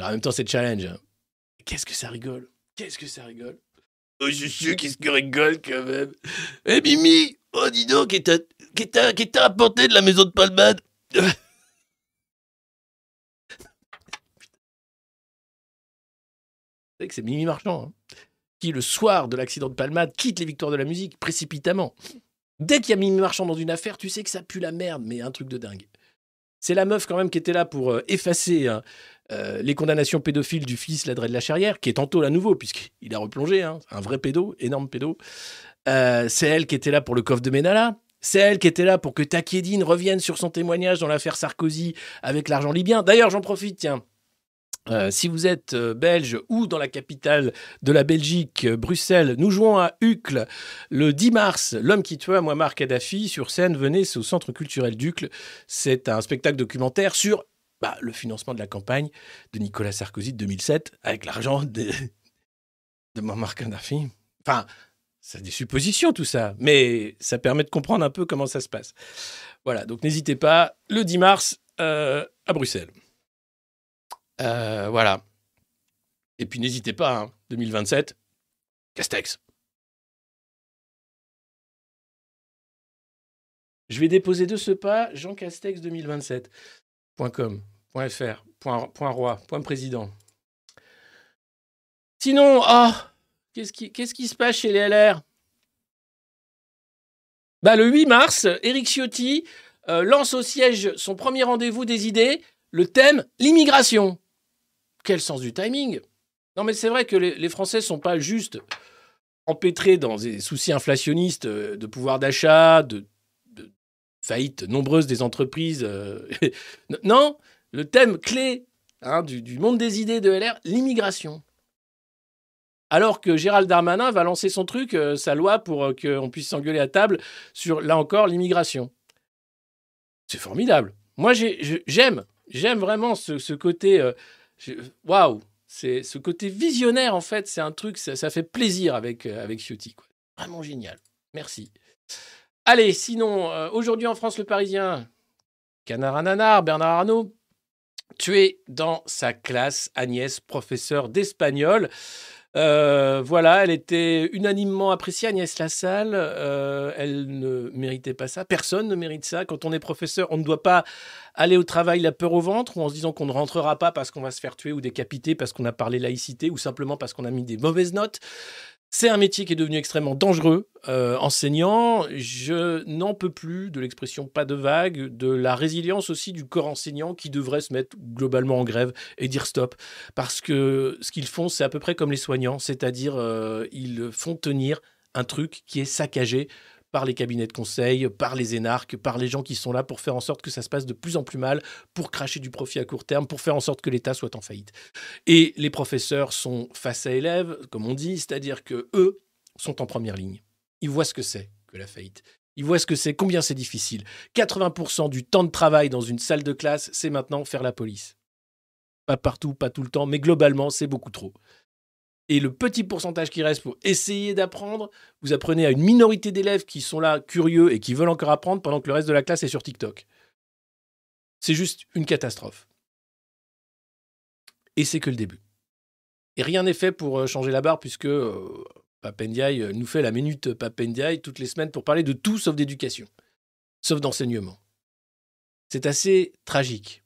En même temps, c'est challenge. hein. Qu'est-ce que ça rigole? Qu'est-ce que ça rigole? Oh, je suis qu'est-ce que rigole quand même Eh, Mimi Oh, dis donc, qu'est-ce que t'as- apporté de la maison de Palmade? Savez que c'est Mimi Marchand, hein, qui, le soir de l'accident de Palmade, quitte les victoires de la musique précipitamment. Dès qu'il y a Mimi Marchand dans une affaire, tu sais que ça pue la merde, mais un truc de dingue. C'est la meuf quand même qui était là pour euh, effacer hein, euh, les condamnations pédophiles du fils Ladret de la Charrière, qui est tantôt à nouveau, puisqu'il a replongé, hein, un vrai pédo, énorme pédo. Euh, c'est elle qui était là pour le coffre de Ménala. C'est elle qui était là pour que Takedine revienne sur son témoignage dans l'affaire Sarkozy avec l'argent libyen. D'ailleurs, j'en profite, tiens. Euh, si vous êtes belge ou dans la capitale de la Belgique, Bruxelles, nous jouons à Uccle le 10 mars. L'homme qui tua Muammar Kadhafi sur scène, venez, c'est au Centre culturel d'Uccle. C'est un spectacle documentaire sur bah, le financement de la campagne de Nicolas Sarkozy de 2007 avec l'argent de, de Muammar Kadhafi. Enfin, c'est des suppositions tout ça, mais ça permet de comprendre un peu comment ça se passe. Voilà, donc n'hésitez pas, le 10 mars euh, à Bruxelles. Euh, voilà. Et puis n'hésitez pas, hein, 2027, Castex. Je vais déposer de ce pas Jean Castex 2027.com, .fr, point, point roi, point président. Sinon, ah, Qu'est-ce qui, se passe chez les LR bah, Le 8 mars, Éric Ciotti euh, lance au siège son premier rendez-vous des idées, le thème l'immigration. Quel sens du timing Non mais c'est vrai que les, les Français sont pas juste empêtrés dans des soucis inflationnistes euh, de pouvoir d'achat, de faillites nombreuses des entreprises. euh, non, le thème clé hein, du, du monde des idées de LR, l'immigration. Alors que Gérald Darmanin va lancer son truc, euh, sa loi pour euh, qu'on puisse s'engueuler à table sur, là encore, l'immigration. C'est formidable. Moi, j'aime, j'aime vraiment ce, ce côté. Waouh! C'est ce côté visionnaire, en fait, c'est un truc, ça, fait plaisir avec, avec Ciotti. Quoi. Vraiment génial. Merci. Allez, sinon, euh, aujourd'hui en France, le Parisien, Canard à Bernard Arnault, tué dans sa classe, Agnès, professeure d'espagnol. Euh, voilà, elle était unanimement appréciée, Agnès Lassalle. Euh, elle ne méritait pas ça. Personne ne mérite ça. Quand on est professeur, on ne doit pas aller au travail la peur au ventre ou en se disant qu'on ne rentrera pas parce qu'on va se faire tuer ou décapiter parce qu'on a parlé laïcité ou simplement parce qu'on a mis des mauvaises notes. C'est un métier qui est devenu extrêmement dangereux. Euh, enseignant, je n'en peux plus de l'expression pas de vague, de la résilience aussi du corps enseignant qui devrait se mettre globalement en grève et dire stop. Parce que ce qu'ils font, c'est à peu près comme les soignants, c'est-à-dire euh, ils font tenir un truc qui est saccagé par les cabinets de conseil, par les énarques, par les gens qui sont là pour faire en sorte que ça se passe de plus en plus mal, pour cracher du profit à court terme, pour faire en sorte que l'État soit en faillite. Et les professeurs sont face à élèves, comme on dit, c'est-à-dire que eux sont en première ligne. Ils voient ce que c'est que la faillite. Ils voient ce que c'est, combien c'est difficile. 80% du temps de travail dans une salle de classe, c'est maintenant faire la police. Pas partout, pas tout le temps, mais globalement, c'est beaucoup trop. Et le petit pourcentage qui reste pour essayer d'apprendre, vous apprenez à une minorité d'élèves qui sont là curieux et qui veulent encore apprendre pendant que le reste de la classe est sur TikTok. C'est juste une catastrophe. Et c'est que le début. Et rien n'est fait pour euh, changer la barre puisque euh, euh, nous fait la minute Papendiaï toutes les semaines pour parler de tout sauf d'éducation, sauf d'enseignement. C'est assez tragique.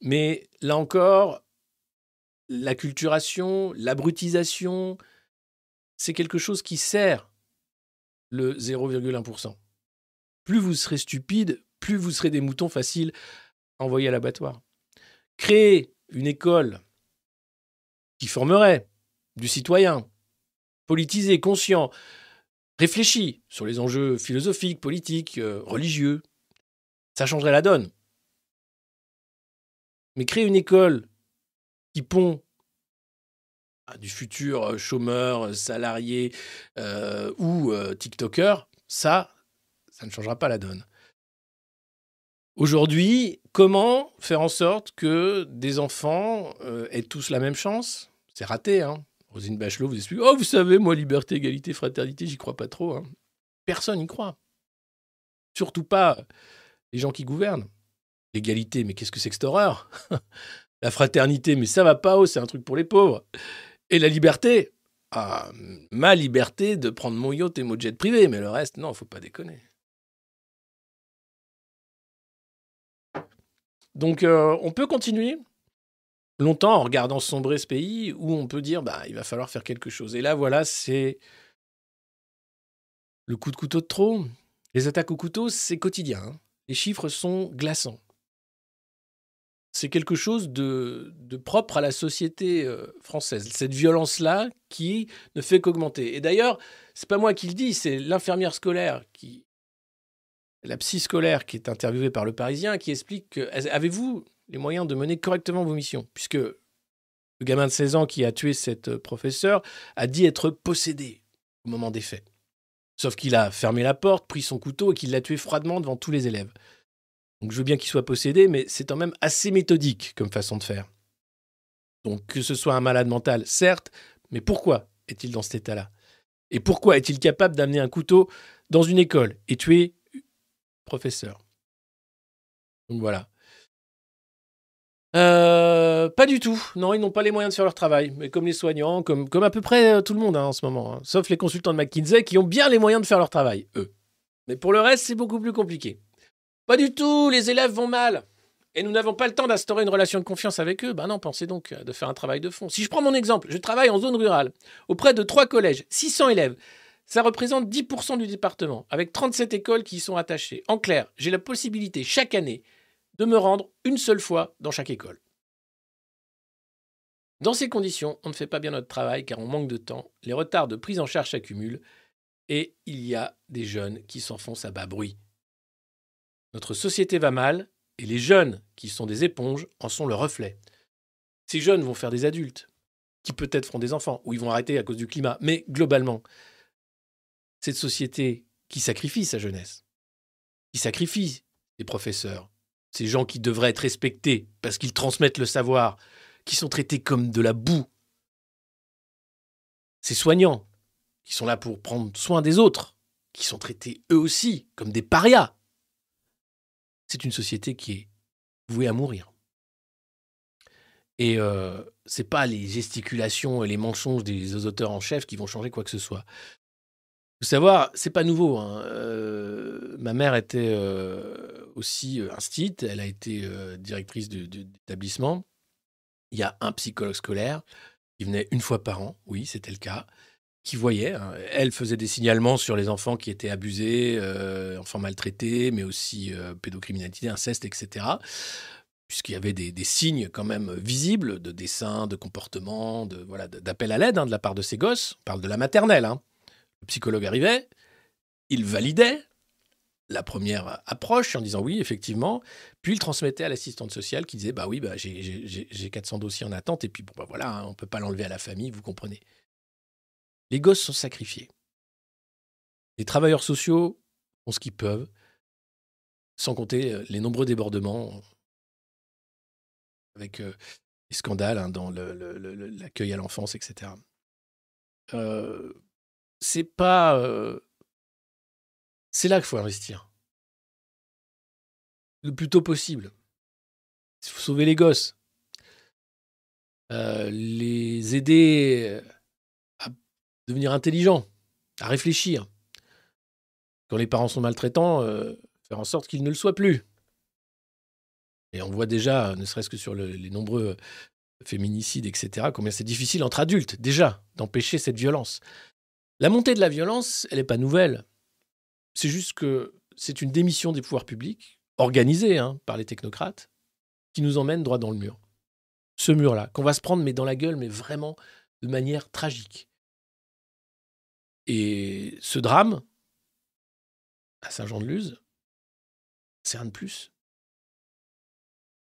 Mais là encore, l'acculturation, l'abrutisation, c'est quelque chose qui sert le 0,1%. Plus vous serez stupide, plus vous serez des moutons faciles à envoyer à l'abattoir. Créer une école qui formerait du citoyen, politisé, conscient, réfléchi sur les enjeux philosophiques, politiques, euh, religieux, ça changerait la donne. Mais créer une école qui pond du futur euh, chômeur, euh, salarié euh, ou TikToker, ça, ça ne changera pas la donne. Aujourd'hui, comment faire en sorte que des enfants aient tous la même chance? C'est raté, hein Rosine Bachelot vous explique Oh, vous savez, moi, liberté, égalité, fraternité, j'y crois pas trop. hein. Personne n'y croit. Surtout pas les gens qui gouvernent. L'égalité, mais qu'est-ce que c'est que cette horreur? La fraternité, mais ça va pas, oh, c'est un truc pour les pauvres. Et la liberté ah, Ma liberté de prendre mon yacht et mon jet privé, mais le reste, non, faut pas déconner. Donc, euh, on peut continuer longtemps en regardant sombrer ce pays où on peut dire bah il va falloir faire quelque chose. Et là voilà, c'est le coup de couteau de trop. Les attaques au couteau, c'est quotidien. hein. Les chiffres sont glaçants. C'est quelque chose de, propre à la société euh, française. Cette violence-là qui ne fait qu'augmenter. Et d'ailleurs, c'est pas moi qui le dis, c'est l'infirmière scolaire qui, la psy scolaire qui est interviewée par le Parisien, qui explique que avez-vous les moyens de mener correctement vos missions? Puisque le gamin de 16 ans qui a tué cette euh, professeure a dit être possédé au moment des faits. Sauf qu'il a fermé la porte, pris son couteau et qu'il l'a tué froidement devant tous les élèves. Donc je veux bien qu'il soit possédé, mais c'est quand même assez méthodique comme façon de faire. Donc que ce soit un malade mental, certes, mais pourquoi est-il dans cet état-là? Et pourquoi est-il capable d'amener un couteau dans une école et tuer professeur? Donc voilà. Euh, pas du tout. Non, ils n'ont pas les moyens de faire leur travail. Mais comme les soignants, comme, à peu près euh, tout le monde hein, en ce moment. hein. Sauf les consultants de McKinsey qui ont bien les moyens de faire leur travail, eux. Mais pour le reste, c'est beaucoup plus compliqué. Pas du tout, les élèves vont mal. et nous n'avons pas le temps d'instaurer une relation de confiance avec eux, ben non, pensez donc de faire un travail de fond. Si je prends mon exemple, je travaille en zone rurale, auprès de trois collèges, 600 élèves. Ça représente 10% du département, avec 37 écoles qui y sont attachées. En clair, j'ai la possibilité chaque année de me rendre une seule fois dans chaque école. Dans ces conditions, on ne fait pas bien notre travail car on manque de temps, les retards de prise en charge s'accumulent et il y a des jeunes qui s'enfoncent à bas bruit. Notre société va mal et les jeunes, qui sont des éponges, en sont le reflet. Ces jeunes vont faire des adultes, qui peut-être feront des enfants, ou ils vont arrêter à cause du climat, mais globalement, cette société qui sacrifie sa jeunesse, qui sacrifie les professeurs, ces gens qui devraient être respectés parce qu'ils transmettent le savoir, qui sont traités comme de la boue, ces soignants qui sont là pour prendre soin des autres, qui sont traités eux aussi comme des parias. C'est une société qui est vouée à mourir. Et euh, c'est pas les gesticulations et les mensonges des auteurs en chef qui vont changer quoi que ce soit faut savoir, c'est pas nouveau. Hein. Euh, ma mère était euh, aussi euh, instite, elle a été directrice d'établissement. Il y a un psychologue scolaire qui venait une fois par an, oui, c'était le cas, qui voyait. Hein. Elle faisait des signalements sur les enfants qui étaient abusés, enfants maltraités, mais aussi pédocriminalité, inceste, etc puisqu'il y avait des, signes quand même visibles de dessin, de comportement, de voilà, d'appel à l'aide hein, de la part de ces gosses. On parle de la maternelle. Hein. Le psychologue arrivait, il validait la première approche en disant oui, effectivement, puis il transmettait à l'assistante sociale qui disait bah oui, bah, j'ai 400 dossiers en attente, et puis bon, bah, voilà, on ne peut pas l'enlever à la famille, vous comprenez. Les gosses sont sacrifiés. Les travailleurs sociaux font ce qu'ils peuvent, sans compter euh, les nombreux débordements avec euh, les scandales hein, dans l'accueil à l'enfance, etc. Euh, c'est pas. C'est là qu'il faut investir. Le plus tôt possible. Il faut sauver les gosses. Les aider devenir intelligents, à réfléchir. Quand les parents sont maltraitants, euh, faire en sorte qu'ils ne le soient plus. Et on voit déjà, ne serait-ce que sur les nombreux féminicides, etc., combien c'est difficile entre adultes, déjà, d'empêcher cette violence. La montée de la violence, elle n'est pas nouvelle. C'est juste que c'est une démission des pouvoirs publics, organisée hein, par les technocrates, qui nous emmène droit dans le mur. Ce mur-là, qu'on va se prendre mais dans la gueule, mais vraiment de manière tragique. Et ce drame, à Saint-Jean-de-Luz, c'est un de plus.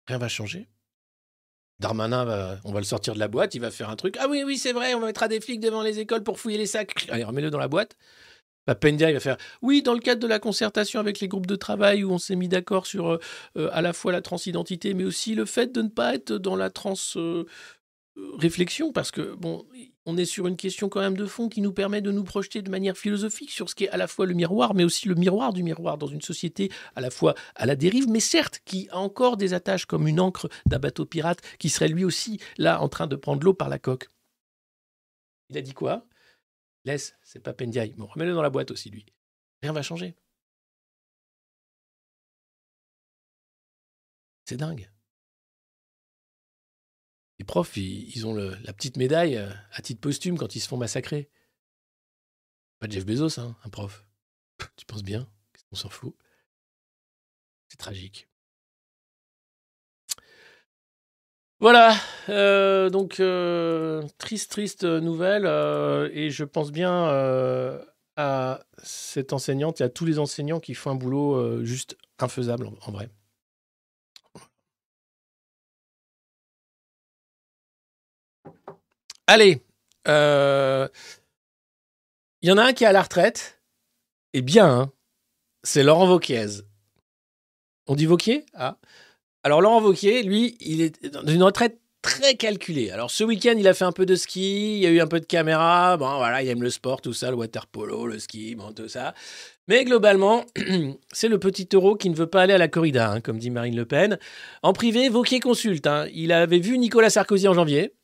Rien va changer. Darmanin, on va le sortir de la boîte, il va faire un truc. Ah oui, oui, c'est vrai, on va mettre des flics devant les écoles pour fouiller les sacs. Allez, remets-le dans la boîte. Bah, Pendia, il va faire Oui, dans le cadre de la concertation avec les groupes de travail où on s'est mis d'accord sur euh, euh, à la fois la transidentité, mais aussi le fait de ne pas être dans la trans. Euh, réflexion parce que bon, on est sur une question quand même de fond qui nous permet de nous projeter de manière philosophique sur ce qui est à la fois le miroir, mais aussi le miroir du miroir dans une société à la fois à la dérive, mais certes qui a encore des attaches comme une encre d'un bateau pirate qui serait lui aussi là en train de prendre l'eau par la coque. Il a dit quoi? Laisse, c'est pas Pendiaï. Bon, remets-le dans la boîte aussi lui. Rien va changer. C'est dingue. Les profs, ils, ont la petite médaille euh, à titre posthume quand ils se font massacrer. Pas Jeff Bezos, hein, un prof. Tu penses bien? On s'en fout? C'est tragique. Voilà, euh, donc euh, triste, triste nouvelle, et je pense bien à cette enseignante et à tous les enseignants qui font un boulot juste infaisable en vrai. Allez, euh, il y en a un qui est à la retraite. Et bien, hein, c'est Laurent Vauquiez. On dit Vauquier Ah. Alors Laurent Vauquier, lui, il est dans une retraite très calculée. Alors ce week-end, il a fait un peu de ski, il y a eu un peu de caméra. Bon, voilà, il aime le sport, tout ça, le water polo, le ski, tout ça. Mais globalement, c'est le petit taureau qui ne veut pas aller à la corrida, hein, comme dit Marine Le Pen. En privé, Vauquier consulte. Hein. Il avait vu Nicolas Sarkozy en janvier.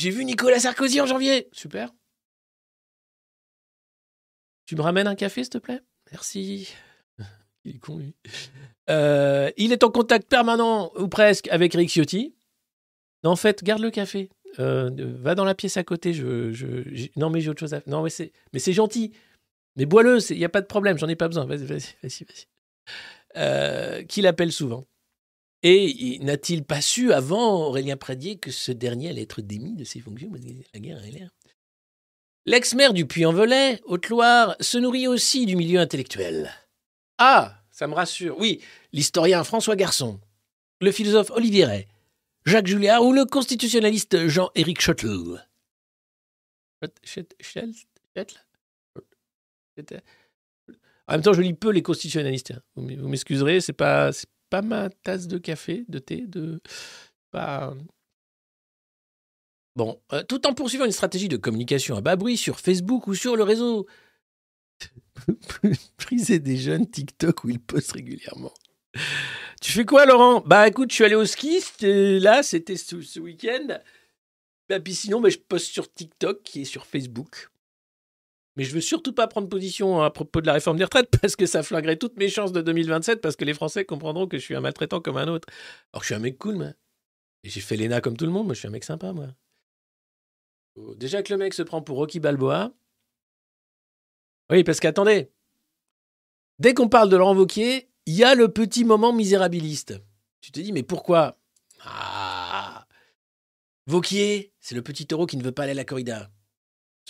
J'ai vu Nicolas Sarkozy en janvier. Super. Tu me ramènes un café, s'il te plaît? Merci. Il est con, lui. Euh, il est en contact permanent, ou presque, avec Rick Ciotti. En fait, garde le café. Euh, va dans la pièce à côté. Je, non, mais j'ai autre chose à faire. Non, mais c'est, mais c'est gentil. Mais bois-le, il n'y a pas de problème, j'en ai pas besoin. Vas-y, vas-y, vas-y, vas-y. Euh, qui l'appelle souvent. Et il- n'a-t-il pas su avant Aurélien Pradier que ce dernier allait être démis de ses fonctions la guerre est l'air L'ex-maire du Puy-en-Velay, Haute-Loire, se nourrit aussi du milieu intellectuel. Ah, ça me rassure. Oui, l'historien François Garçon, le philosophe Olivier Ray, Jacques Julliard ou le constitutionnaliste Jean-Éric Schottel. Schott- Schott- Schott- Schott- En même temps, je lis peu les constitutionnalistes. hein. Vous m'excuserez, c'est pas, pas ma tasse de café, de thé, de pas. Bon, euh, tout en poursuivant une stratégie de communication à bas bruit sur Facebook ou sur le réseau prisé des jeunes TikTok où ils postent régulièrement. Tu fais quoi, Laurent? Bah écoute, je suis allé au ski, c'était- là, c'était ce, ce week-end. Bah, puis sinon, bah, je poste sur TikTok qui est sur Facebook. Mais je veux surtout pas prendre position à propos de la réforme des retraites parce que ça flinguerait toutes mes chances de 2027 parce que les Français comprendront que je suis un maltraitant comme un autre. Alors je suis un mec cool, moi. J'ai fait l'ENA comme tout le monde, moi je suis un mec sympa, moi. Oh, Déjà que le mec se prend pour Rocky Balboa. Oui, parce qu'attendez. Dès qu'on parle de Laurent Wauquiez, il y a le petit moment misérabiliste. Tu te dis, mais pourquoi? Ah Vauquier, c'est le petit taureau qui ne veut pas aller à la corrida.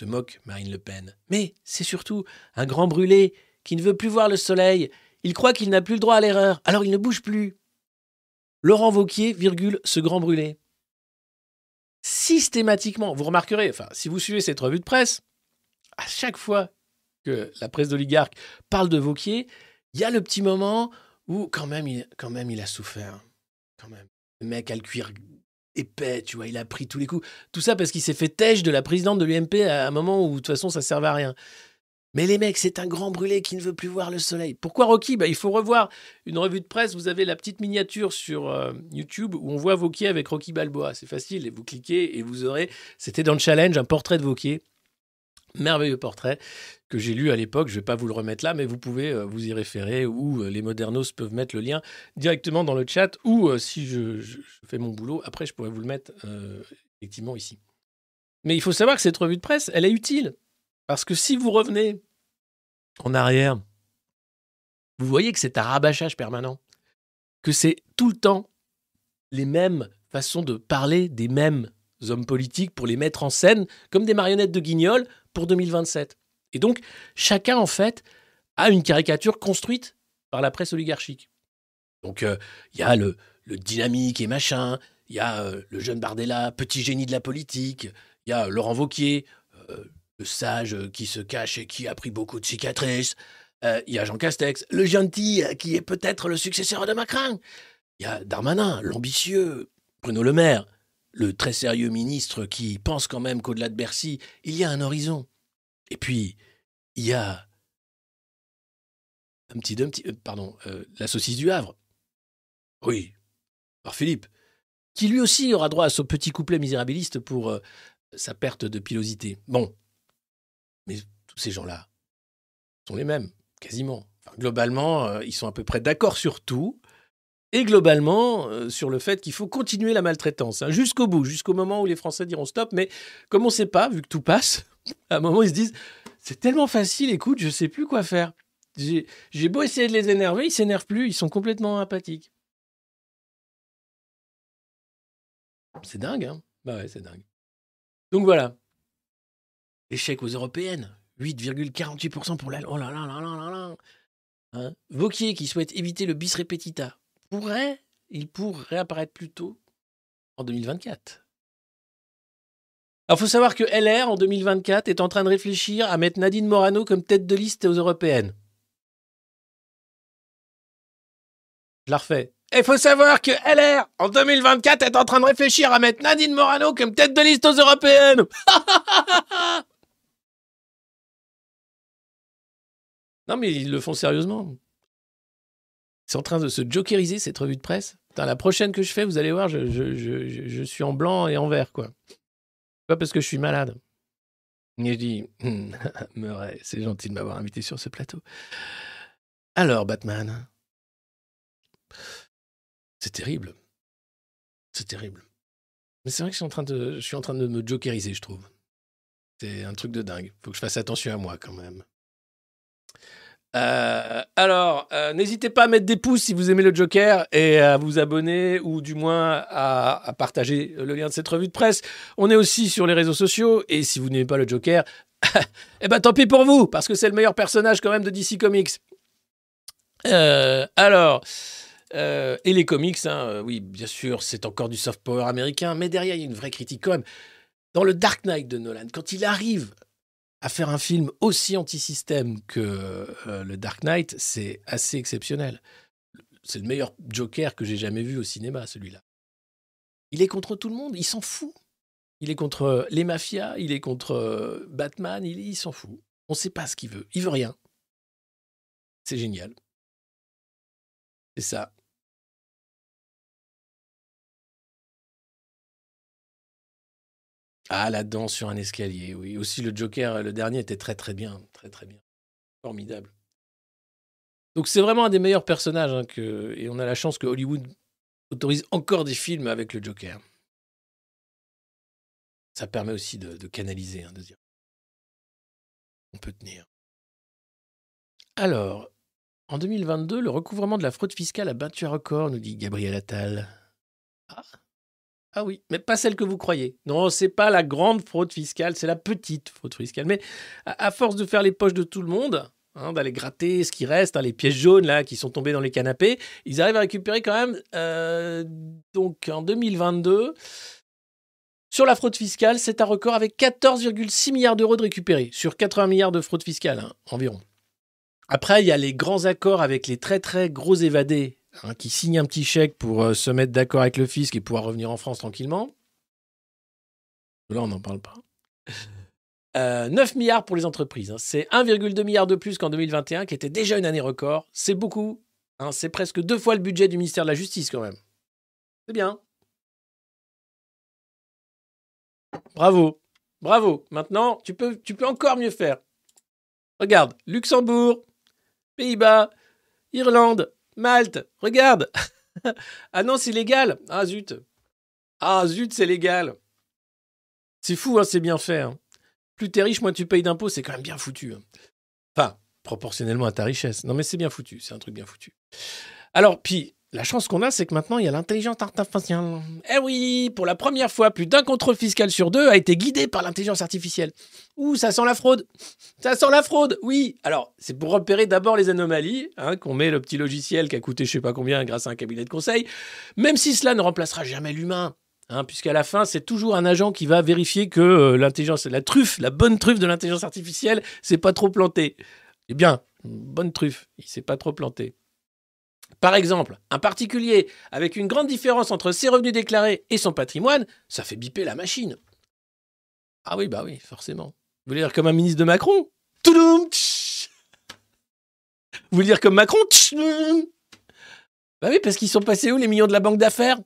Se moque Marine Le Pen. Mais c'est surtout un grand brûlé qui ne veut plus voir le soleil. Il croit qu'il n'a plus le droit à l'erreur, alors il ne bouge plus. Laurent Vauquier, virgule, ce grand brûlé. Systématiquement, vous remarquerez, enfin, si vous suivez cette revue de presse, à chaque fois que la presse d'oligarque parle de Vauquier, il y a le petit moment où quand même il, quand même, il a souffert. Quand même. Le mec a le cuir épais, tu vois, il a pris tous les coups. Tout ça parce qu'il s'est fait têche de la présidente de l'UMP à un moment où de toute façon ça servait à rien. Mais les mecs, c'est un grand brûlé qui ne veut plus voir le soleil. Pourquoi Rocky? Bah, Il faut revoir une revue de presse. Vous avez la petite miniature sur euh, YouTube où on voit Vauquier avec Rocky Balboa. C'est facile. Vous cliquez et vous aurez. C'était dans le challenge un portrait de Vauquier. Merveilleux portrait que j'ai lu à l'époque. Je ne vais pas vous le remettre là, mais vous pouvez euh, vous y référer ou euh, les modernos peuvent mettre le lien directement dans le chat ou euh, si je, fais mon boulot, après je pourrais vous le mettre effectivement ici. Mais il faut savoir que cette revue de presse, elle est utile. Parce que si vous revenez en arrière, vous voyez que c'est un rabâchage permanent. Que c'est tout le temps les mêmes façons de parler des mêmes hommes politiques pour les mettre en scène comme des marionnettes de guignol pour 2027. Et donc, chacun, en fait, a une caricature construite par la presse oligarchique. Donc, euh, il y a le, dynamique et machin, il y a euh, le jeune Bardella, petit génie de la politique, il y a Laurent Vauquier, euh, le sage euh, qui se cache et qui a pris beaucoup de cicatrices. Euh, Il y a Jean Castex, le gentil euh, qui est peut-être le successeur de Macron. Il y a Darmanin, l'ambitieux. Bruno Le Maire, le très sérieux ministre qui pense quand même qu'au-delà de Bercy, il y a un horizon. Et puis, il y a un petit, euh, pardon, euh, la saucisse du Havre. Oui, par Philippe, qui lui aussi aura droit à son petit couplet misérabiliste pour euh, sa perte de pilosité. Bon, mais tous ces gens-là sont les mêmes, quasiment. Globalement, ils sont à peu près d'accord sur tout. Et globalement, euh, sur le fait qu'il faut continuer la maltraitance, hein, jusqu'au bout, jusqu'au moment où les Français diront stop. Mais comme on ne sait pas, vu que tout passe, à un moment, ils se disent c'est tellement facile, écoute, je ne sais plus quoi faire. J'ai beau essayer de les énerver, ils s'énervent plus, ils sont complètement apathiques. C'est dingue, hein Bah ouais, c'est dingue. Donc voilà. Échec aux européennes. 8,48% pour la... Oh là là là là là là Hein Vauquier qui souhaite éviter le bis repetita pourrait, il pourrait apparaître plus tôt en 2024. Alors, il faut savoir que LR, en 2024, est en train de réfléchir à mettre Nadine Morano comme tête de liste aux européennes. Je la refais. Il faut savoir que LR, en 2024, est en train de réfléchir à mettre Nadine Morano comme tête de liste aux européennes. non, mais ils le font sérieusement. C'est en train de se jokeriser cette revue de presse. Putain, la prochaine que je fais, vous allez voir, je, suis en blanc et en vert, quoi. Pas parce que je suis malade. Et je dis, Murray, c'est gentil de m'avoir invité sur ce plateau. Alors, Batman. C'est terrible. C'est terrible. Mais c'est vrai que je suis en train de, je suis en train de me jokeriser, je trouve. C'est un truc de dingue. Faut que je fasse attention à moi quand même. Euh, alors, euh, n'hésitez pas à mettre des pouces si vous aimez le Joker et à vous abonner ou du moins à, partager le lien de cette revue de presse. On est aussi sur les réseaux sociaux et si vous n'aimez pas le Joker, eh ben tant pis pour vous parce que c'est le meilleur personnage quand même de DC Comics. Euh, alors, et les comics, hein, oui, bien sûr, c'est encore du soft power américain, mais derrière, il y a une vraie critique quand même. Dans le Dark Knight de Nolan, quand il arrive à faire un film aussi anti-système que euh, le Dark Knight, c'est assez exceptionnel. C'est le meilleur Joker que j'ai jamais vu au cinéma, celui-là. Il est contre tout le monde, il s'en fout. Il est contre les mafias, il est contre euh, Batman, il, il s'en fout. On ne sait pas ce qu'il veut. Il veut rien. C'est génial. C'est ça. Ah, la danse sur un escalier, oui. Aussi, le Joker, le dernier, était très très bien. Très très bien. Formidable. Donc, c'est vraiment un des meilleurs personnages. hein. Et on a la chance que Hollywood autorise encore des films avec le Joker. Ça permet aussi de, de canaliser, hein, de dire. On peut tenir. Alors, en 2022, le recouvrement de la fraude fiscale a battu un record, nous dit Gabriel Attal. Ah. Ah oui, mais pas celle que vous croyez. Non, c'est pas la grande fraude fiscale, c'est la petite fraude fiscale. Mais à, force de faire les poches de tout le monde, hein, d'aller gratter ce qui reste, hein, les pièces jaunes qui sont tombées dans les canapés, ils arrivent à récupérer quand même. euh, donc en 2022, sur la fraude fiscale, c'est un record avec 14,6 milliards d'euros de récupérés sur 80 milliards de fraude fiscale hein, environ. Après, il y a les grands accords avec les très très gros évadés hein, qui signent un petit chèque pour euh, se mettre d'accord avec le fisc et pouvoir revenir en France tranquillement. Là, on n'en parle pas. Euh, 9 milliards pour les entreprises. hein. C'est 1,2 milliard de plus qu'en 2021, qui était déjà une année record. C'est beaucoup. hein. C'est presque deux fois le budget du ministère de la Justice, quand même. C'est bien. Bravo. Bravo. Maintenant, tu peux, tu peux encore mieux faire. Regarde, Luxembourg, Pays-Bas, Irlande, Malte. Regarde. ah non, c'est légal. Ah zut. Ah zut, c'est légal. C'est fou, hein, c'est bien fait. hein. Plus t'es riche, moins tu payes d'impôts, c'est quand même bien foutu. hein. Enfin, proportionnellement à ta richesse. Non, mais c'est bien foutu, c'est un truc bien foutu. Alors, puis, la chance qu'on a, c'est que maintenant, il y a l'intelligence artificielle. Eh oui, pour la première fois, plus d'un contrôle fiscal sur deux a été guidé par l'intelligence artificielle. Ouh, ça sent la fraude. Ça sent la fraude, oui. Alors, c'est pour repérer d'abord les anomalies, hein, qu'on met le petit logiciel qui a coûté je sais pas combien grâce à un cabinet de conseil, même si cela ne remplacera jamais l'humain. Hein, puisqu'à la fin, c'est toujours un agent qui va vérifier que euh, l'intelligence, la truffe, la bonne truffe de l'intelligence artificielle, c'est pas trop planté. Eh bien, bonne truffe, il s'est pas trop planté. Par exemple, un particulier avec une grande différence entre ses revenus déclarés et son patrimoine, ça fait biper la machine. Ah oui, bah oui, forcément. Vous voulez dire comme un ministre de Macron? Toudoum tch. Vous voulez dire comme Macron? Bah oui, parce qu'ils sont passés où les millions de la banque d'affaires?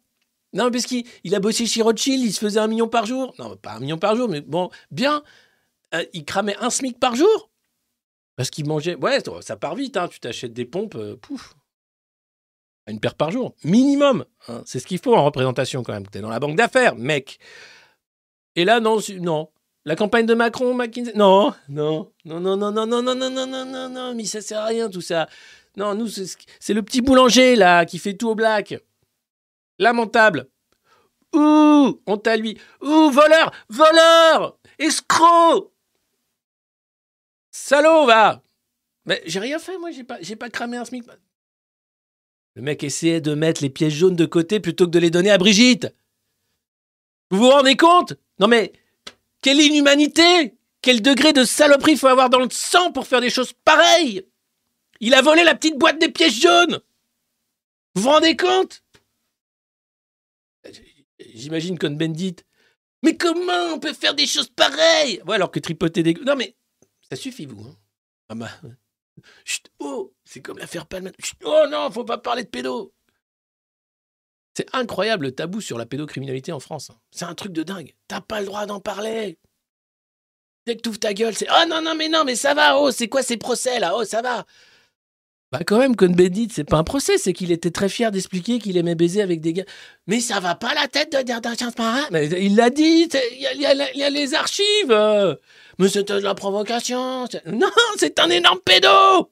Non, parce qu'il il a bossé chez Rothschild, il se faisait un million par jour. Non, pas un million par jour, mais bon, bien. Euh, il cramait un SMIC par jour? Parce qu'il mangeait. Ouais, ça part vite, hein. tu t'achètes des pompes, euh, pouf. Une paire par jour, minimum. hein. C'est ce qu'il faut en représentation quand même. T'es dans la banque d'affaires, mec. Et là, non, non. La campagne de Macron, McKinsey. Non, non, non, non, non, non, non, non, non, non, non, non, non, mais ça sert à rien tout ça. Non, nous, c'est ce- c'est le petit boulanger là qui fait tout au black. Lamentable. Ouh, honte à lui. Ouh, voleur, voleur, escroc. Salaud, va. Mais j'ai rien fait, moi, j'ai pas, j'ai pas cramé un SMIC. Le mec essayait de mettre les pièces jaunes de côté plutôt que de les donner à Brigitte. Vous vous rendez compte? Non mais, quelle inhumanité Quel degré de saloperie faut avoir dans le sang pour faire des choses pareilles Il a volé la petite boîte des pièces jaunes Vous vous rendez compte? J'imagine Cohn-Bendit. Mais comment on peut faire des choses pareilles? Ouais, alors que tripoter des... Non mais, ça suffit vous. hein. Ah bah... Chut, oh, c'est comme l'affaire Palma. Chut, oh non, faut pas parler de pédo. C'est incroyable le tabou sur la pédocriminalité en France. hein. C'est un truc de dingue. T'as pas le droit d'en parler. Dès que t'ouvres ta gueule, c'est Oh non, non, mais non, mais ça va, oh, c'est quoi ces procès là Oh, ça va. Bah quand même, Cohn-Bendit, c'est pas un procès, c'est qu'il était très fier d'expliquer qu'il aimait baiser avec des gars. Mais ça va pas la tête de marin Mais il l'a dit, il y, a- les archives. Mais c'était de la provocation Non, c'est un énorme pédo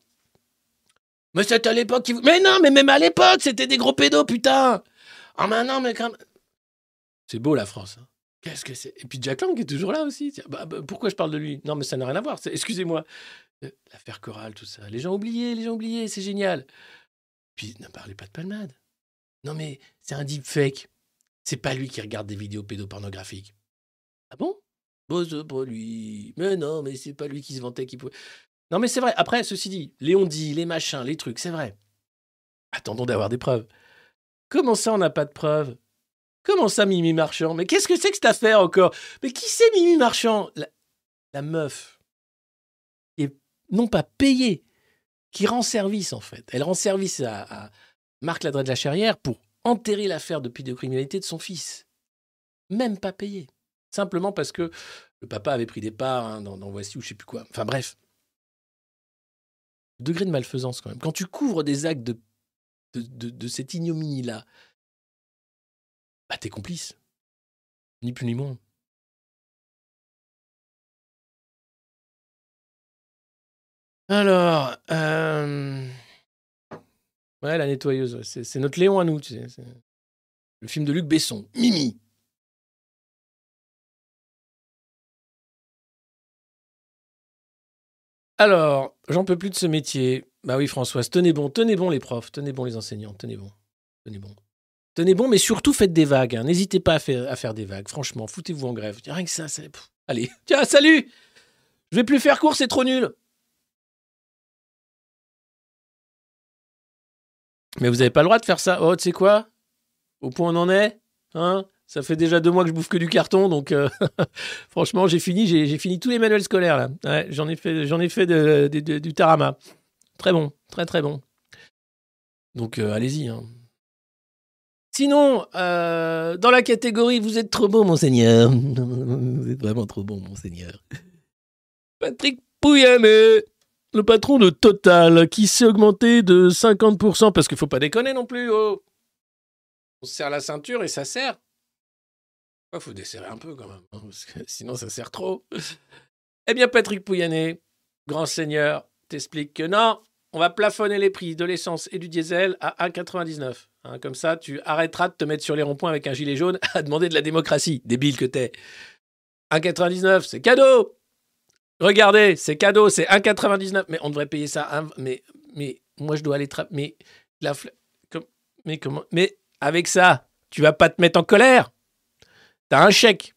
Mais c'était à l'époque qui... Mais non, mais même à l'époque, c'était des gros pédos, putain Ah maintenant, mais quand même... C'est beau la France. hein. Qu'est-ce que c'est? Et puis Jack Lang est toujours là aussi. Bah, bah, pourquoi je parle de lui? Non, mais ça n'a rien à voir. Excusez-moi. Euh, L'affaire chorale, tout ça. Les gens oubliés, les gens oubliés, c'est génial. Puis ne parlez pas de palmade. Non, mais c'est un deepfake. C'est pas lui qui regarde des vidéos pédopornographiques. Ah bon? Bon, c'est pas lui. Mais non, mais c'est pas lui qui se vantait qu'il pouvait. Non, mais c'est vrai. Après, ceci dit, les on-dit, les machins, les trucs, c'est vrai. Attendons d'avoir des preuves. Comment ça, on n'a pas de preuves? Comment ça, Mimi Marchand? Mais qu'est-ce que c'est que cette affaire encore? Mais qui c'est Mimi Marchand? La, la meuf qui non pas payée, qui rend service en fait. Elle rend service à, Marc Ladret de la Charrière pour enterrer l'affaire de pédocriminalité de son fils. Même pas payée. Simplement parce que le papa avait pris des parts hein, dans, Voici ou je sais plus quoi. Enfin bref. Degré de malfaisance quand même. Quand tu couvres des actes de, de, de- de cette ignominie-là, bah t'es complice. Ni plus ni moins. Alors, euh, ouais, la nettoyeuse, c'est notre Léon à nous. tu sais, Le film de Luc Besson, Mimi. Alors, j'en peux plus de ce métier. Bah oui, Françoise, tenez bon, tenez bon les profs, tenez bon les enseignants, tenez bon, tenez bon. Tenez bon, mais surtout faites des vagues. hein. N'hésitez pas à faire, des vagues. Franchement, foutez-vous en grève. Rien que ça, pff, Allez, tiens, salut Je vais plus faire cours, c'est trop nul. Mais vous n'avez pas le droit de faire ça. Oh, tu sais quoi? Au point on en est hein? Ça fait déjà deux mois que je bouffe que du carton, donc euh, franchement, j'ai fini, j'ai fini tous les manuels scolaires là. J'en ai fait, j'en ai fait de- du tarama. Très bon, très très bon. Donc euh, allez-y. hein. Sinon, euh, dans la catégorie Vous êtes trop beau, monseigneur. Vous êtes vraiment trop bon, monseigneur. Patrick Pouyanné, le patron de Total, qui s'est augmenté de 50%, parce qu'il faut pas déconner non plus. Oh. On se serre la ceinture et ça serre. Il faut desserrer un peu quand même, hein, sinon ça sert trop. Eh bien, Patrick Pouyanné, grand seigneur, t'explique que non, on va plafonner les prix de l'essence et du diesel à 1,99. Hein, comme ça, tu arrêteras de te mettre sur les ronds-points avec un gilet jaune à demander de la démocratie, débile que t'es. 1,99, c'est cadeau Regardez, c'est cadeau, c'est 1,99. Mais on devrait payer ça. mais, mais moi, je dois aller... Mais, la fla- com- mais comment Mais avec ça, tu vas pas te mettre en colère T'as un chèque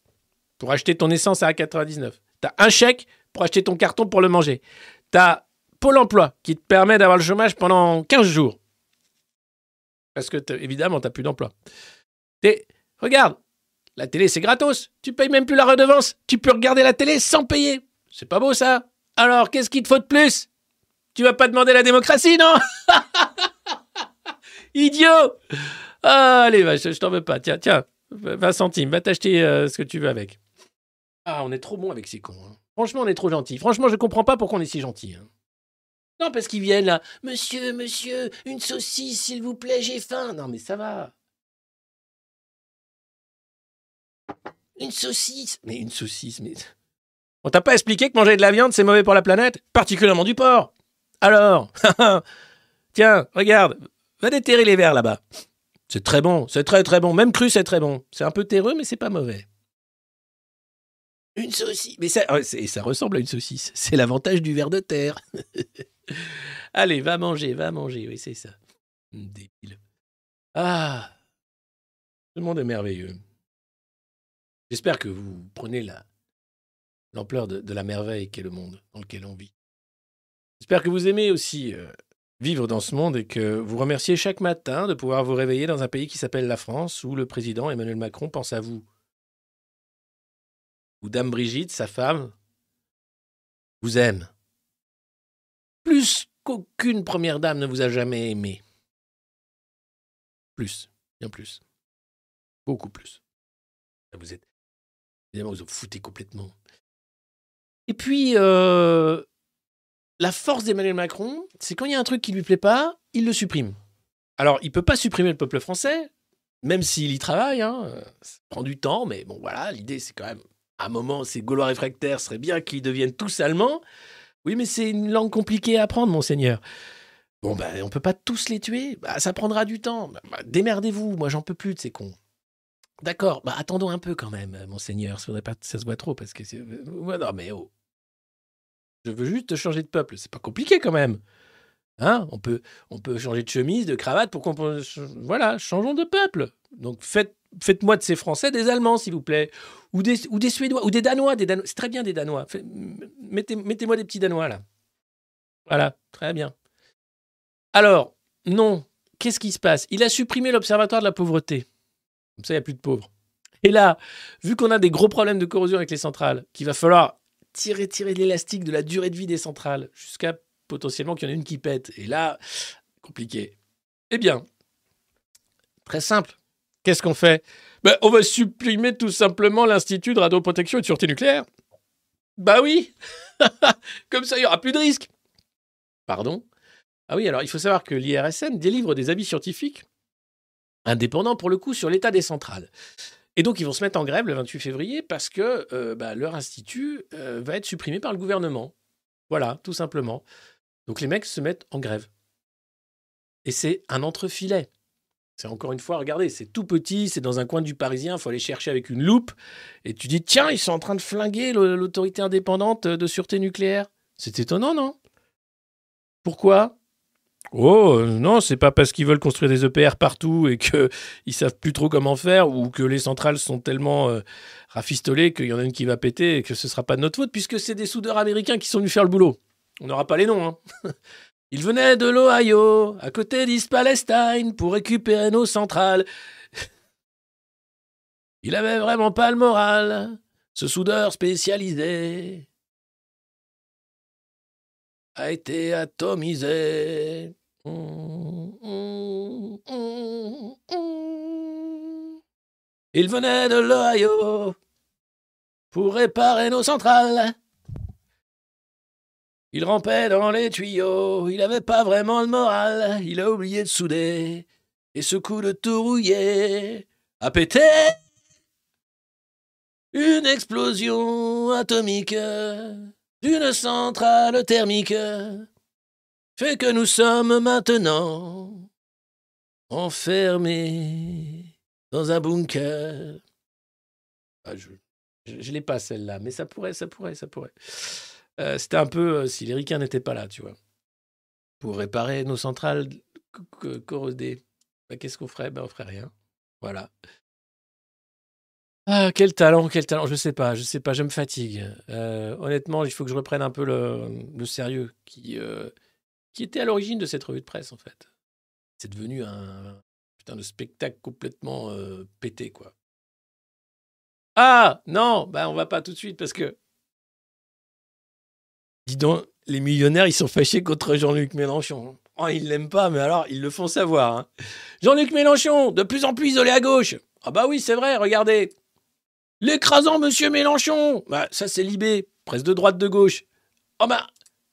pour acheter ton essence à 1,99. T'as un chèque pour acheter ton carton pour le manger. T'as Pôle emploi qui te permet d'avoir le chômage pendant 15 jours. Parce que, évidemment, tu n'as plus d'emploi. Regarde, la télé, c'est gratos. Tu payes même plus la redevance. Tu peux regarder la télé sans payer. C'est pas beau, ça? Alors, qu'est-ce qu'il te faut de plus? Tu vas pas demander la démocratie, non? Idiot Ah, Allez, je t'en veux pas. Tiens, tiens, 20 centimes, va t'acheter euh, ce que tu veux avec. Ah, on est trop bon avec ces cons. hein. Franchement, on est trop gentils. Franchement, je comprends pas pourquoi on est si gentils. hein. Non, parce qu'ils viennent là. Monsieur, monsieur, une saucisse, s'il vous plaît, j'ai faim. Non, mais ça va. Une saucisse. Mais une saucisse, mais. On t'a pas expliqué que manger de la viande, c'est mauvais pour la planète Particulièrement du porc. Alors Tiens, regarde. Va déterrer les verres là-bas. C'est très bon, c'est très très bon. Même cru, c'est très bon. C'est un peu terreux, mais c'est pas mauvais. Une saucisse. Mais ça, ça ressemble à une saucisse. C'est l'avantage du ver de terre. Allez, va manger, va manger. Oui, c'est ça. Débile. Ah. Ce monde est merveilleux. J'espère que vous prenez la l'ampleur de, la merveille qu'est le monde dans lequel on vit. J'espère que vous aimez aussi euh, vivre dans ce monde et que vous remerciez chaque matin de pouvoir vous réveiller dans un pays qui s'appelle la France, où le président Emmanuel Macron pense à vous. Où Dame Brigitte, sa femme, vous aime. Plus qu'aucune première dame ne vous a jamais aimé. Plus, bien plus. Beaucoup plus. Vous êtes. Évidemment, vous en foutez complètement. Et puis, euh, la force d'Emmanuel Macron, c'est quand il y a un truc qui lui plaît pas, il le supprime. Alors, il peut pas supprimer le peuple français, même s'il y travaille. Hein. Ça prend du temps, mais bon, voilà, l'idée, c'est quand même, à un moment, ces Gaulois réfractaires, serait bien qu'ils deviennent tous allemands. Oui, mais c'est une langue compliquée à apprendre, monseigneur. Bon, ben, on peut pas tous les tuer. Bah, ça prendra du temps. Bah, bah, démerdez-vous. Moi, j'en peux plus de ces cons. D'accord. Bah, attendons un peu quand même, monseigneur. Ça, ça se voit trop parce que c'est. non, mais oh. Je veux juste changer de peuple. C'est pas compliqué quand même. Hein on, peut, on peut changer de chemise, de cravate pour qu'on. Voilà, changeons de peuple. Donc faites, faites-moi de ces Français des Allemands, s'il vous plaît. Ou des, ou des Suédois, ou des Danois. Des Danois. C'est très bien des Danois. mettez, mettez-moi des petits Danois là. Voilà, très bien. Alors, non. Qu'est-ce qui se passe? Il a supprimé l'Observatoire de la pauvreté. Comme ça, il n'y a plus de pauvres. Et là, vu qu'on a des gros problèmes de corrosion avec les centrales, qu'il va falloir tirer, tirer l'élastique de la durée de vie des centrales jusqu'à potentiellement qu'il y en ait une qui pète. Et là, compliqué. Eh bien, très simple. Qu'est-ce qu'on fait? Ben, On va supprimer tout simplement l'Institut de radioprotection et de sûreté nucléaire. Bah oui Comme ça, il n'y aura plus de risque. Pardon? Ah oui, alors il faut savoir que l'IRSN délivre des avis scientifiques indépendants pour le coup sur l'état des centrales. Et donc, ils vont se mettre en grève le 28 février parce que euh, bah, leur institut euh, va être supprimé par le gouvernement. Voilà, tout simplement. Donc, les mecs se mettent en grève. Et c'est un entrefilet. C'est encore une fois, regardez, c'est tout petit, c'est dans un coin du Parisien, il faut aller chercher avec une loupe. Et tu dis, tiens, ils sont en train de flinguer l'autorité indépendante de sûreté nucléaire. C'est étonnant, non? Pourquoi? Oh non, c'est pas parce qu'ils veulent construire des EPR partout et qu'ils savent plus trop comment faire ou que les centrales sont tellement euh, rafistolées qu'il y en a une qui va péter et que ce sera pas de notre faute puisque c'est des soudeurs américains qui sont venus faire le boulot. On n'aura pas les noms. Hein. Ils venaient de l'Ohio, à côté d'East Palestine, pour récupérer nos centrales. Il avait vraiment pas le moral, ce soudeur spécialisé a été atomisé. Il venait de l'Ohio pour réparer nos centrales. Il rampait dans les tuyaux, il n'avait pas vraiment le moral, il a oublié de souder, et ce coup de tout rouillé a pété. Une explosion atomique d'une centrale thermique fait que nous sommes maintenant enfermés dans un bunker. Ah, je ne l'ai pas celle-là, mais ça pourrait, ça pourrait, ça pourrait. Euh, c'était un peu euh, si les ricains n'étaient pas là, tu vois. Pour réparer nos centrales corrodées. Bah, qu'est-ce qu'on ferait? Ben, On ferait rien. Voilà. Ah, quel talent, quel talent, je sais pas, je sais pas, je me fatigue. Euh, honnêtement, il faut que je reprenne un peu le, sérieux qui, qui était à l'origine de cette revue de presse, en fait. C'est devenu un putain de spectacle complètement euh, pété, quoi. Ah, non, bah on va pas tout de suite parce que. Dis donc, les millionnaires, ils sont fâchés contre Jean-Luc Mélenchon. Oh, ils l'aiment pas, mais alors, ils le font savoir. Hein. Jean-Luc Mélenchon, de plus en plus isolé à gauche. Ah bah oui, c'est vrai, regardez. L'écrasant monsieur Mélenchon Bah, ça c'est Libé, presse de droite de gauche. Ah bah,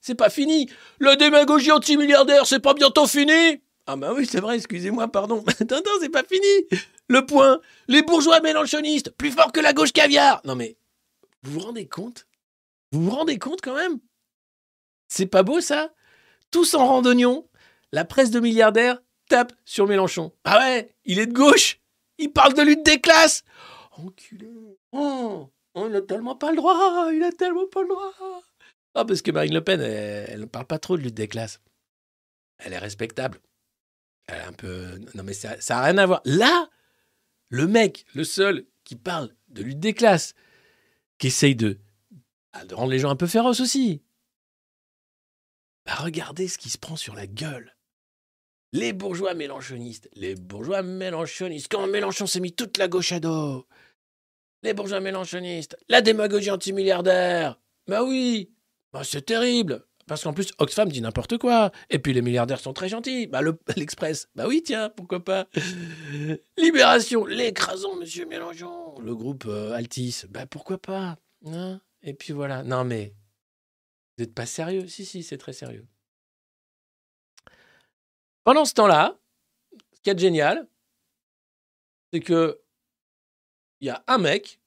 c'est pas fini La démagogie anti-milliardaire, c'est pas bientôt fini Ah bah oui, c'est vrai, excusez-moi, pardon. attends, c'est pas fini Le point Les bourgeois mélenchonistes, plus forts que la gauche caviar Non mais, vous vous rendez compte? Vous vous rendez compte quand même? C'est pas beau ça? Tous en randonnion, la presse de milliardaires tape sur Mélenchon. Ah ouais, il est de gauche Il parle de lutte des classes Enculé. Oh, oh, il a tellement pas le droit. Il a tellement pas le droit. Ah, parce que Marine Le Pen, elle ne parle pas trop de lutte des classes. Elle est respectable. Elle est un peu. Non, mais ça n'a rien à voir. Là, le mec, le seul qui parle de lutte des classes, qui essaye de, bah, de rendre les gens un peu féroces aussi. Bah, regardez ce qui se prend sur la gueule. Les bourgeois mélanchonistes. Les bourgeois mélanchonistes. Quand Mélenchon s'est mis toute la gauche à dos les bourgeois mélanchonistes, la démagogie antimilliardaire. Bah oui, bah c'est terrible. Parce qu'en plus, Oxfam dit n'importe quoi. Et puis les milliardaires sont très gentils. Bah l'Express, bah oui, tiens, pourquoi pas? Libération, l'écrasant Monsieur Mélenchon. Le groupe euh, Altis, bah pourquoi pas. Hein? Et puis voilà. Non mais, Vous n'êtes pas sérieux? Si, si, c'est très sérieux. Pendant ce temps-là, ce qui est génial, c'est que il y a un mec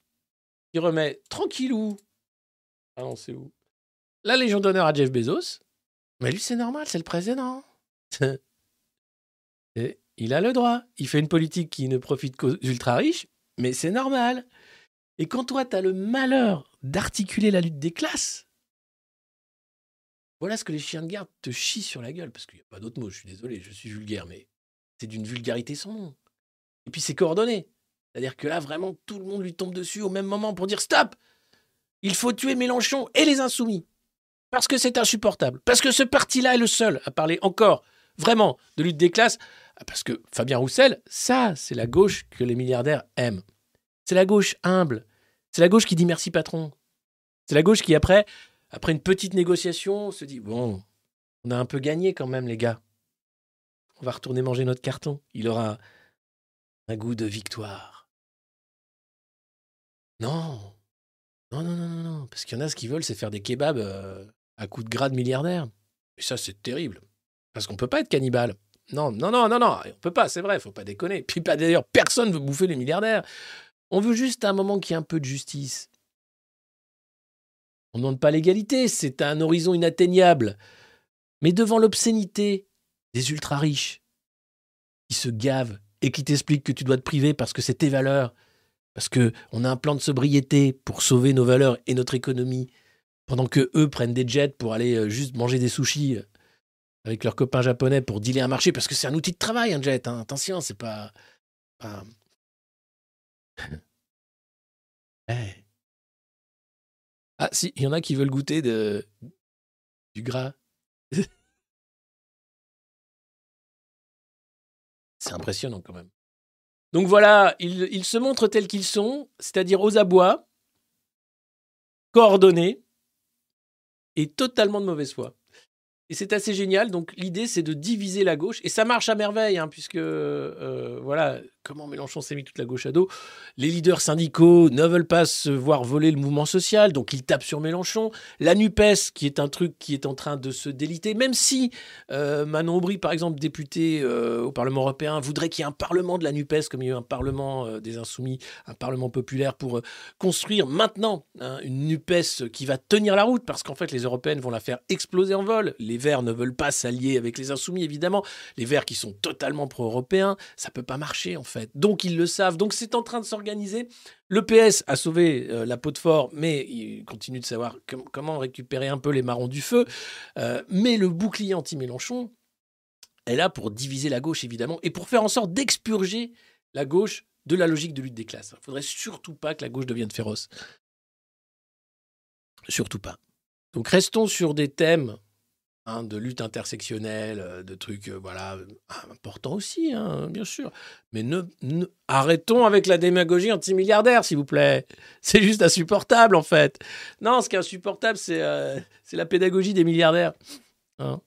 qui remet tranquillou. Ah non, c'est où? La Légion d'honneur à Jeff Bezos. Mais lui, c'est normal, c'est le président. Il a le droit. Il fait une politique qui ne profite qu'aux ultra riches, mais c'est normal. Et quand toi, tu as le malheur d'articuler la lutte des classes, voilà ce que les chiens de garde te chient sur la gueule, parce qu'il n'y a pas d'autre mot, je suis désolé, je suis vulgaire, mais c'est d'une vulgarité sans nom. Et puis c'est coordonné. C'est-à-dire que là, vraiment, tout le monde lui tombe dessus au même moment pour dire stop Il faut tuer Mélenchon et les insoumis. Parce que c'est insupportable. Parce que ce parti-là est le seul à parler encore, vraiment, de lutte des classes. Ah, parce que Fabien Roussel, ça, c'est la gauche que les milliardaires aiment. C'est la gauche humble. C'est la gauche qui dit merci patron. C'est la gauche qui, après, après une petite négociation, se dit bon, on a un peu gagné quand même, les gars. On va retourner manger notre carton. Il aura un goût de victoire. Non. Non, non, non, non, non. Parce qu'il y en a, ce qu'ils veulent, c'est faire des kebabs euh, à coups de gras de milliardaires. Et ça, c'est terrible. Parce qu'on peut pas être cannibale. Non, non, non, non, non. On peut pas, c'est vrai, faut pas déconner. Puis d'ailleurs, personne veut bouffer les milliardaires. On veut juste un moment qui ait un peu de justice. On ne demande pas l'égalité, c'est un horizon inatteignable. Mais devant l'obscénité des ultra-riches qui se gavent et qui t'expliquent que tu dois te priver parce que c'est tes valeurs, parce qu'on a un plan de sobriété pour sauver nos valeurs et notre économie, pendant que eux prennent des jets pour aller euh, juste manger des sushis avec leurs copains japonais pour dealer un marché, parce que c'est un outil de travail, un jet. Hein. Attention, c'est pas. pas... Eh. Ah, si, il y en a qui veulent goûter de... du gras. c'est impressionnant quand même. Donc voilà, ils, ils se montrent tels qu'ils sont, c'est-à-dire aux abois, coordonnés et totalement de mauvaise foi. Et c'est assez génial. Donc l'idée, c'est de diviser la gauche. Et ça marche à merveille, hein, puisque, euh, voilà, comment Mélenchon s'est mis toute la gauche à dos. Les leaders syndicaux ne veulent pas se voir voler le mouvement social, donc ils tapent sur Mélenchon. La NUPES, qui est un truc qui est en train de se déliter, même si euh, Manon Aubry, par exemple, député euh, au Parlement européen, voudrait qu'il y ait un parlement de la NUPES, comme il y a eu un parlement des Insoumis, un parlement populaire, pour construire maintenant hein, une NUPES qui va tenir la route, parce qu'en fait, les européennes vont la faire exploser en vol. Les Verts ne veulent pas s'allier avec les Insoumis, évidemment. Les Verts qui sont totalement pro-européens, ça peut pas marcher, en fait. Donc ils le savent. Donc c'est en train de s'organiser. Le PS a sauvé euh, la peau de fort, mais il continue de savoir comment récupérer un peu les marrons du feu. Euh, mais le bouclier anti-Mélenchon est là pour diviser la gauche, évidemment, et pour faire en sorte d'expurger la gauche de la logique de lutte des classes. Il faudrait surtout pas que la gauche devienne féroce. Surtout pas. Donc restons sur des thèmes Hein, de lutte intersectionnelle, euh, de trucs euh, voilà euh, importants aussi, hein, bien sûr. Mais ne, arrêtons avec la démagogie anti-milliardaire, s'il vous plaît. C'est juste insupportable, en fait. Non, ce qui est insupportable, c'est la pédagogie des milliardaires. Hein,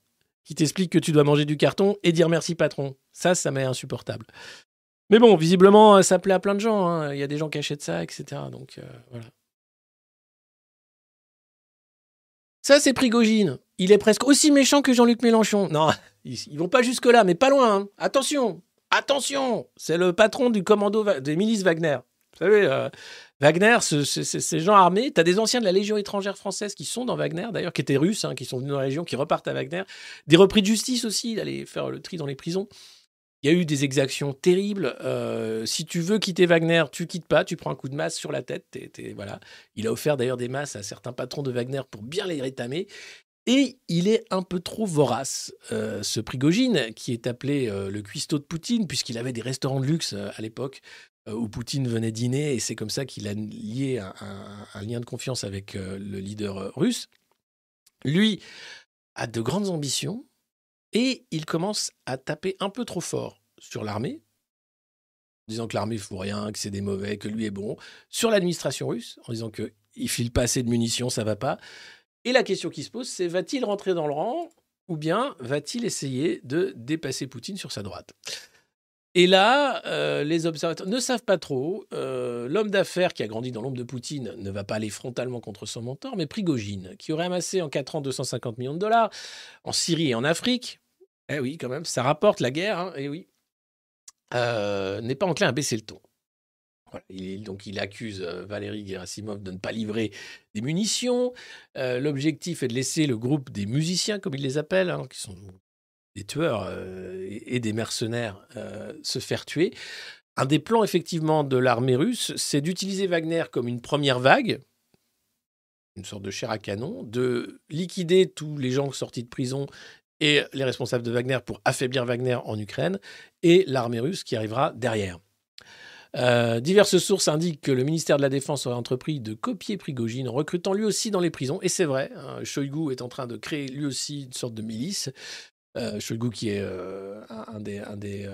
qui t'explique que tu dois manger du carton et dire merci patron. Ça, ça m'est insupportable. Mais bon, visiblement, ça plaît à plein de gens. Il y a des gens qui achètent ça, etc. Donc voilà. Ça, c'est Prigogine. Il est presque aussi méchant que Jean-Luc Mélenchon. Non, ils, vont pas jusque-là, mais pas loin. Hein. Attention, attention, c'est le patron du commando des milices Wagner. Vous savez, euh, Wagner, ces gens armés. Tu as des anciens de la Légion étrangère française qui sont dans Wagner, d'ailleurs, qui étaient russes, hein, qui sont venus dans la Légion, qui repartent à Wagner. Des repris de justice aussi, d'aller faire le tri dans les prisons. Il y a eu des exactions terribles. Euh, si tu veux quitter Wagner, tu quittes pas, tu prends un coup de masse sur la tête. voilà. Il a offert d'ailleurs des masses à certains patrons de Wagner pour bien les rétamer. Et il est un peu trop vorace, euh, ce Prigogine, qui est appelé euh, le cuistot de Poutine, puisqu'il avait des restaurants de luxe à l'époque où Poutine venait dîner, et c'est comme ça qu'il a lié un, lien de confiance avec le leader russe. Lui a de grandes ambitions, et il commence à taper un peu trop fort sur l'armée, disant que l'armée ne fout rien, que c'est des mauvais, que lui est bon, sur l'administration russe, en disant qu'il ne file pas assez de munitions, ça va pas. Et la question qui se pose, c'est va-t-il rentrer dans le rang ou bien va-t-il essayer de dépasser Poutine sur sa droite? Et là, euh, les observateurs ne savent pas trop. Euh, L'homme d'affaires qui a grandi dans l'ombre de Poutine ne va pas aller frontalement contre son mentor, mais Prigogine, qui aurait amassé en 4 ans 250 millions de dollars en Syrie et en Afrique, eh oui, quand même, ça rapporte la guerre, hein, eh oui, euh, n'est pas enclin à baisser le ton. Donc il accuse euh, Valérie Gerasimov de ne pas livrer des munitions. Euh, L'objectif est de laisser le groupe des musiciens, comme il les appelle, hein, qui sont des tueurs et, des mercenaires, se faire tuer. Un des plans effectivement de l'armée russe, c'est d'utiliser Wagner comme une première vague, une sorte de chair à canon, de liquider tous les gens sortis de prison et les responsables de Wagner pour affaiblir Wagner en Ukraine, et l'armée russe qui arrivera derrière. Euh, diverses sources indiquent que le ministère de la Défense aurait entrepris de copier Prigogine en recrutant lui aussi dans les prisons. Et c'est vrai, hein, Shoigu est en train de créer lui aussi une sorte de milice. Euh, Shoigu qui est euh, un des, un des,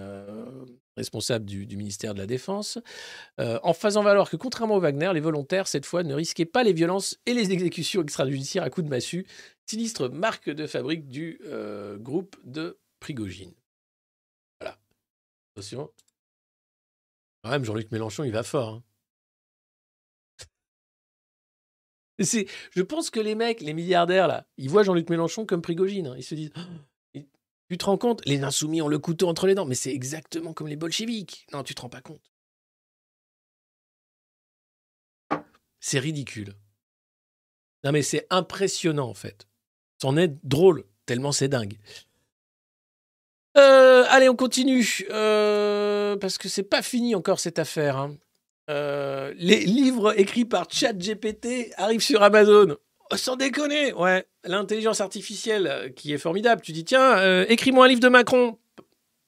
responsables du, ministère de la Défense, euh, en faisant valoir que contrairement au Wagner, les volontaires, cette fois, ne risquaient pas les violences et les exécutions extrajudiciaires à coups de massue, sinistre marque de fabrique du euh, groupe de Prigogine. Voilà. Attention. Quand même, Jean-Luc Mélenchon, il va fort. hein. Je pense que les mecs, les milliardaires, là, ils voient Jean-Luc Mélenchon comme Prigogine. hein. Ils se disent Tu te rends compte Les insoumis ont le couteau entre les dents. Mais c'est exactement comme les bolcheviks. Non, tu te rends pas compte. C'est ridicule. Non, mais c'est impressionnant, en fait. C'en est drôle, tellement c'est dingue. Euh, allez, on continue. euh, parce que c'est pas fini encore cette affaire. hein. Euh, les livres écrits par ChatGPT arrivent sur Amazon. Oh, sans déconner, ouais. L'intelligence artificielle euh, qui est formidable. Tu dis, tiens, euh, écris-moi un livre de Macron.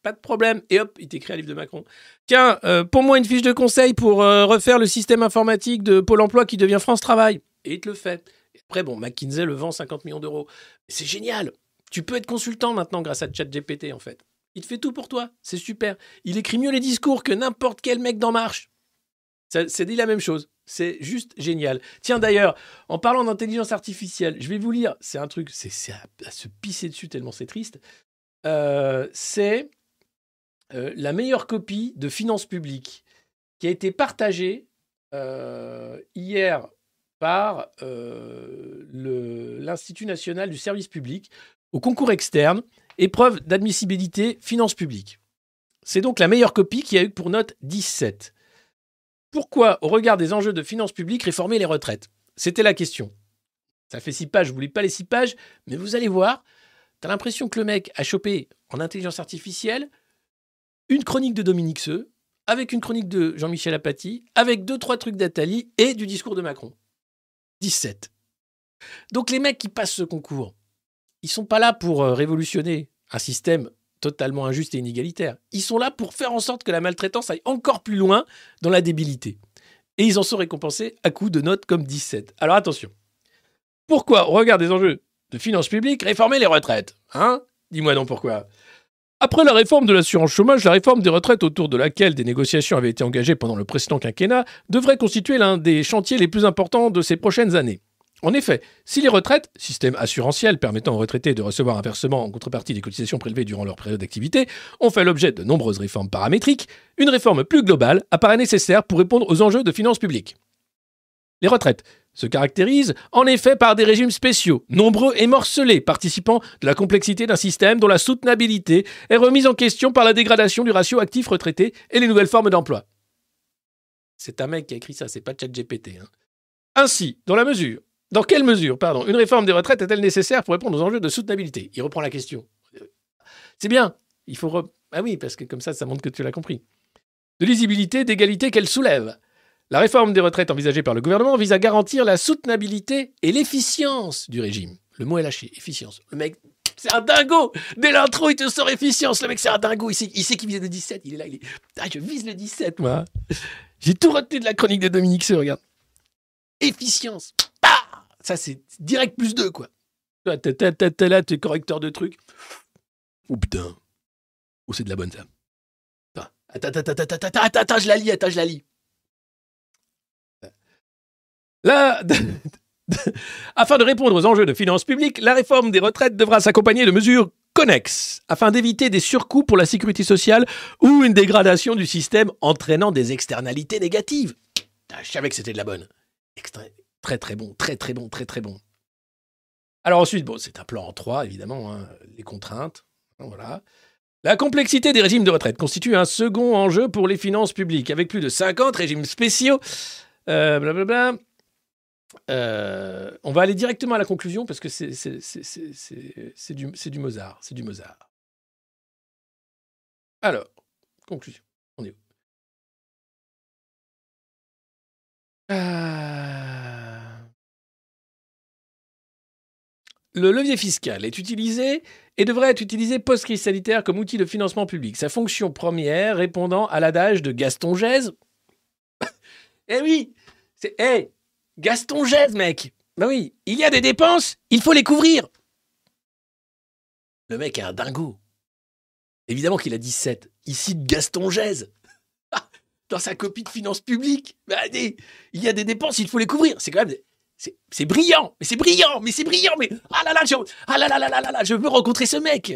Pas de problème. Et hop, il t'écrit un livre de Macron. Tiens, euh, moi une fiche de conseil pour refaire le système informatique de Pôle emploi qui devient France Travail. Et il te le fait. Après, bon, McKinsey le vend 50 millions d'euros. C'est génial. Tu peux être consultant maintenant grâce à ChatGPT, en fait. Il te fait tout pour toi. C'est super. Il écrit mieux les discours que n'importe quel mec d'En Marche. C'est dit la même chose. C'est juste génial. Tiens, d'ailleurs, en parlant d'intelligence artificielle, je vais vous lire. C'est un truc, c'est à, se pisser dessus tellement c'est triste. Euh, c'est euh, la meilleure copie de Finances publiques qui a été partagée euh, hier par l'Institut national du service public au concours externe, épreuve d'admissibilité finances publiques. C'est donc la meilleure copie qui a eu pour note 17. Pourquoi, au regard des enjeux de finances publiques, réformer les retraites? C'était la question. Ça fait six pages, je vous lis pas les six pages, mais vous allez voir, tu as l'impression que le mec a chopé en intelligence artificielle une chronique de Dominique Seux, avec une chronique de Jean-Michel Apathy, avec deux, trois trucs d'Atali et du discours de Macron. 17. Donc les mecs qui passent ce concours, ils sont pas là pour euh, révolutionner un système totalement injuste et inégalitaire. Ils sont là pour faire en sorte que la maltraitance aille encore plus loin dans la débilité. Et ils en sont récompensés à coups de notes comme 17. Alors attention. Pourquoi, au regard des enjeux de finances publiques, réformer les retraites Hein? Dis-moi donc pourquoi. Après la réforme de l'assurance chômage, la réforme des retraites autour de laquelle des négociations avaient été engagées pendant le précédent quinquennat devrait constituer l'un des chantiers les plus importants de ces prochaines années. En effet, si les retraites, système assurantiel permettant aux retraités de recevoir un versement en contrepartie des cotisations prélevées durant leur période d'activité, ont fait l'objet de nombreuses réformes paramétriques, une réforme plus globale apparaît nécessaire pour répondre aux enjeux de finances publiques. Les retraites se caractérisent en effet par des régimes spéciaux, nombreux et morcelés, participant de la complexité d'un système dont la soutenabilité est remise en question par la dégradation du ratio actif-retraité et les nouvelles formes d'emploi. C'est un mec qui a écrit ça, c'est pas ChatGPT. Hein. Ainsi, dans la mesure, dans quelle mesure, pardon, une réforme des retraites est-elle nécessaire pour répondre aux enjeux de soutenabilité? Il reprend la question. C'est bien, il faut... re- Ah oui, parce que comme ça, ça montre que tu l'as compris. De lisibilité, d'égalité qu'elle soulève. La réforme des retraites envisagée par le gouvernement vise à garantir la soutenabilité et l'efficience du régime. Le mot est lâché, efficience. Le mec, c'est un dingo Dès l'intro, il te sort efficience. Le mec, c'est un dingo. Il sait, il sait qu'il vise le 17. Il est là, il est... Ah, je vise le 17, moi. J'ai tout retenu de la chronique de Dominique Seux, regarde. Efficience. Ça, c'est direct plus 2, quoi. T'es- là, t'es correcteur de trucs. Oh putain. Oh, c'est de la bonne, ça. Attends, attends, attends, attends, attends, attends, attends, je la lis, attends, je la lis. Là, afin de répondre aux enjeux de finances publiques, la réforme des retraites devra s'accompagner de mesures connexes afin d'éviter des surcoûts pour la sécurité sociale ou une dégradation du système entraînant des externalités négatives. Je savais que c'était de la bonne. Extra- Très très bon, très très bon, très très bon. Alors ensuite, bon, c'est un plan en trois, évidemment, hein, les contraintes. Voilà. La complexité des régimes de retraite constitue un second enjeu pour les finances publiques, avec plus de 50 régimes spéciaux. Euh, blablabla. Euh, on va aller directement à la conclusion parce que c'est du, Mozart. C'est du Mozart. Alors, conclusion. On est où? Euh, Le levier fiscal est utilisé et devrait être utilisé post-crise sanitaire comme outil de financement public. Sa fonction première répondant à l'adage de Gaston Gèze. eh oui, c'est eh, Gaston Gèze, mec. Bah oui, il y a des dépenses, il faut les couvrir. Le mec est un dingo. Évidemment qu'il a 17. Il cite Gaston Gèze. Ah, Dans sa copie de finances publiques. Bah, il y a des dépenses, il faut les couvrir. C'est quand même. C'est brillant, mais c'est brillant, mais c'est brillant, mais ah là là, je, ah là là là là là je veux rencontrer ce mec.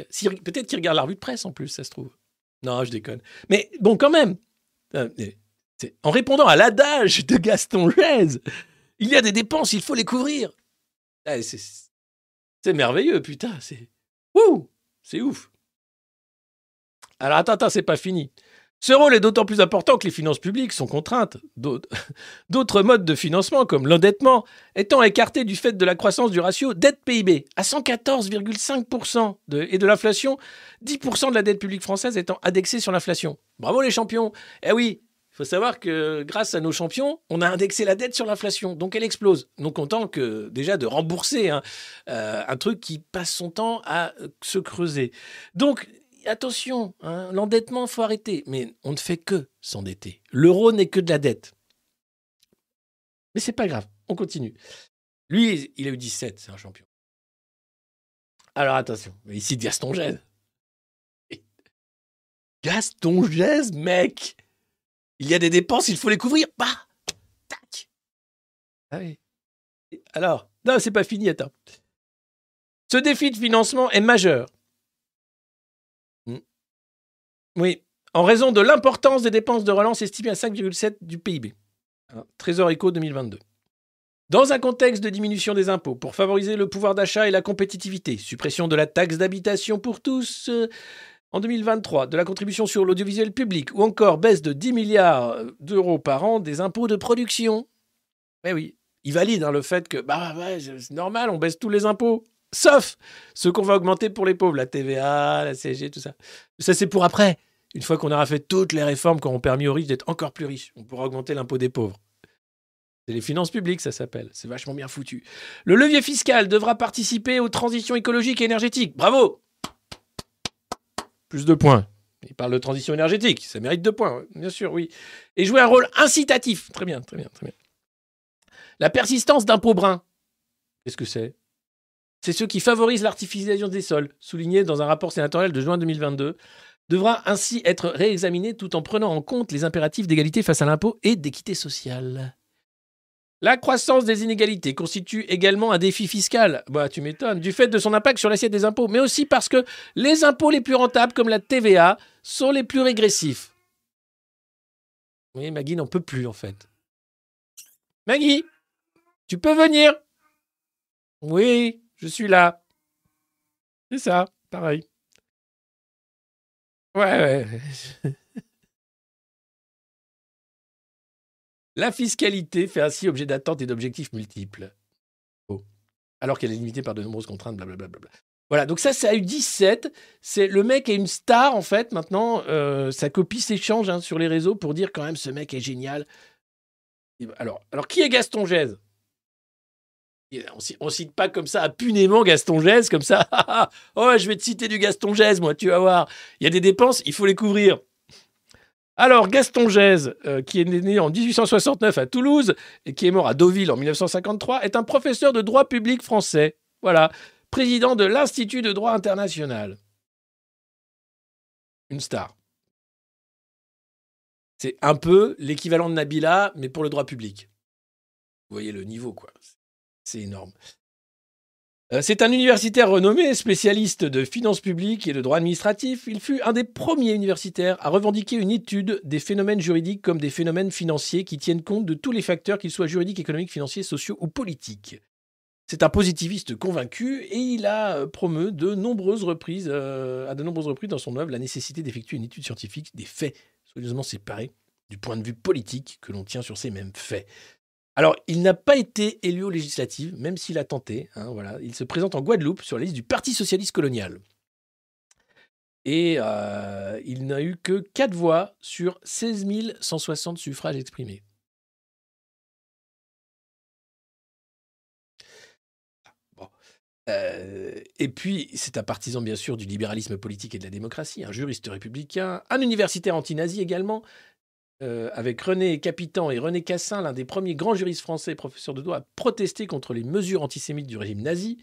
Peut-être qu'il regarde la revue de presse en plus, ça se trouve. Non, je déconne. Mais bon, quand même. Euh, En répondant à l'adage de Gaston Gèze, il y a des dépenses, il faut les couvrir. Ah, c'est- merveilleux, putain. C'est c'est ouf. Alors attends, attends, c'est pas fini. Ce rôle est d'autant plus important que les finances publiques sont contraintes. D'autres modes de financement, comme l'endettement, étant écartés du fait de la croissance du ratio dette-PIB à 114,5% de- et de l'inflation, 10% de la dette publique française étant indexée sur l'inflation. Bravo les champions Eh oui, il faut savoir que grâce à nos champions, on a indexé la dette sur l'inflation, donc elle explose. Non content que déjà de rembourser hein, euh, un truc qui passe son temps à se creuser. Donc attention, hein, l'endettement, faut arrêter. Mais on ne fait que s'endetter. L'euro n'est que de la dette. Mais c'est pas grave, on continue. Lui, il a eu 17, c'est un champion. Alors attention, ici Gaston Gèze. Gaston Gèze, mec Il y a des dépenses, il faut les couvrir. Bah Tac Ah oui. Alors, non, c'est pas fini, attends. Ce défi de financement est majeur. Oui, en raison de l'importance des dépenses de relance estimées à 5,7 du PIB. Trésor Éco 2022. Dans un contexte de diminution des impôts pour favoriser le pouvoir d'achat et la compétitivité, suppression de la taxe d'habitation pour tous euh, en 2023, de la contribution sur l'audiovisuel public ou encore baisse de 10 milliards d'euros par an des impôts de production. Mais oui, il valide hein, le fait que bah ouais, c'est normal, on baisse tous les impôts, sauf ceux qu'on va augmenter pour les pauvres, la TVA, la CSG, tout ça. Ça c'est pour après. Une fois qu'on aura fait toutes les réformes qui auront permis aux riches d'être encore plus riches, on pourra augmenter l'impôt des pauvres. C'est les finances publiques, ça s'appelle. C'est vachement bien foutu. Le levier fiscal devra participer aux transitions écologiques et énergétiques. Bravo Plus de points. Il parle de transition énergétique. Ça mérite deux points, bien sûr, oui. Et jouer un rôle incitatif. Très bien, très bien, très bien. La persistance d'impôts bruns. Qu'est-ce que c'est? C'est ceux qui favorisent l'artificialisation des sols, souligné dans un rapport sénatorial de juin 2022 devra ainsi être réexaminé tout en prenant en compte les impératifs d'égalité face à l'impôt et d'équité sociale. La croissance des inégalités constitue également un défi fiscal. Bah, tu m'étonnes, du fait de son impact sur l'assiette des impôts, mais aussi parce que les impôts les plus rentables, comme la TVA, sont les plus régressifs. Oui, Maggie n'en peut plus, en fait. Maggie, tu peux venir? Oui, je suis là. C'est ça, pareil. Ouais, ouais. La fiscalité fait ainsi objet d'attentes et d'objectifs multiples. Oh. Alors qu'elle est limitée par de nombreuses contraintes, blablabla. Voilà, donc ça, ça a eu 17. C'est, le mec est une star, en fait, maintenant. Euh, sa copie s'échange hein, sur les réseaux pour dire quand même ce mec est génial. Ben, Alors, alors qui est Gaston Gèze? On ne cite pas comme ça impunément Gaston Gèze, comme ça. oh, je vais te citer du Gaston Gèze, moi, tu vas voir. Il y a des dépenses, il faut les couvrir. Alors, Gaston Gèze, euh, qui est né en 1869 à Toulouse et qui est mort à Deauville en 1953, est un professeur de droit public français. Voilà, président de l'Institut de droit international. Une star. C'est un peu l'équivalent de Nabila, mais pour le droit public. Vous voyez le niveau, quoi. C'est énorme. Euh, C'est un universitaire renommé, spécialiste de finances publiques et de droit administratif. Il fut un des premiers universitaires à revendiquer une étude des phénomènes juridiques comme des phénomènes financiers qui tiennent compte de tous les facteurs, qu'ils soient juridiques, économiques, financiers, sociaux ou politiques. C'est un positiviste convaincu et il a euh, promu de nombreuses reprises, euh, à de nombreuses reprises dans son œuvre la nécessité d'effectuer une étude scientifique des faits soigneusement séparés du point de vue politique que l'on tient sur ces mêmes faits. Alors, il n'a pas été élu aux législatives, même s'il a tenté. hein, voilà. Il se présente en Guadeloupe sur la liste du Parti socialiste colonial. Et euh, il n'a eu que 4 voix sur 16 160 suffrages exprimés. Euh, et puis, c'est un partisan, bien sûr, du libéralisme politique et de la démocratie, un juriste républicain, un universitaire anti-nazi également, euh, avec René Capitan et René Cassin, l'un des premiers grands juristes français et professeurs de droit à protester contre les mesures antisémites du régime nazi.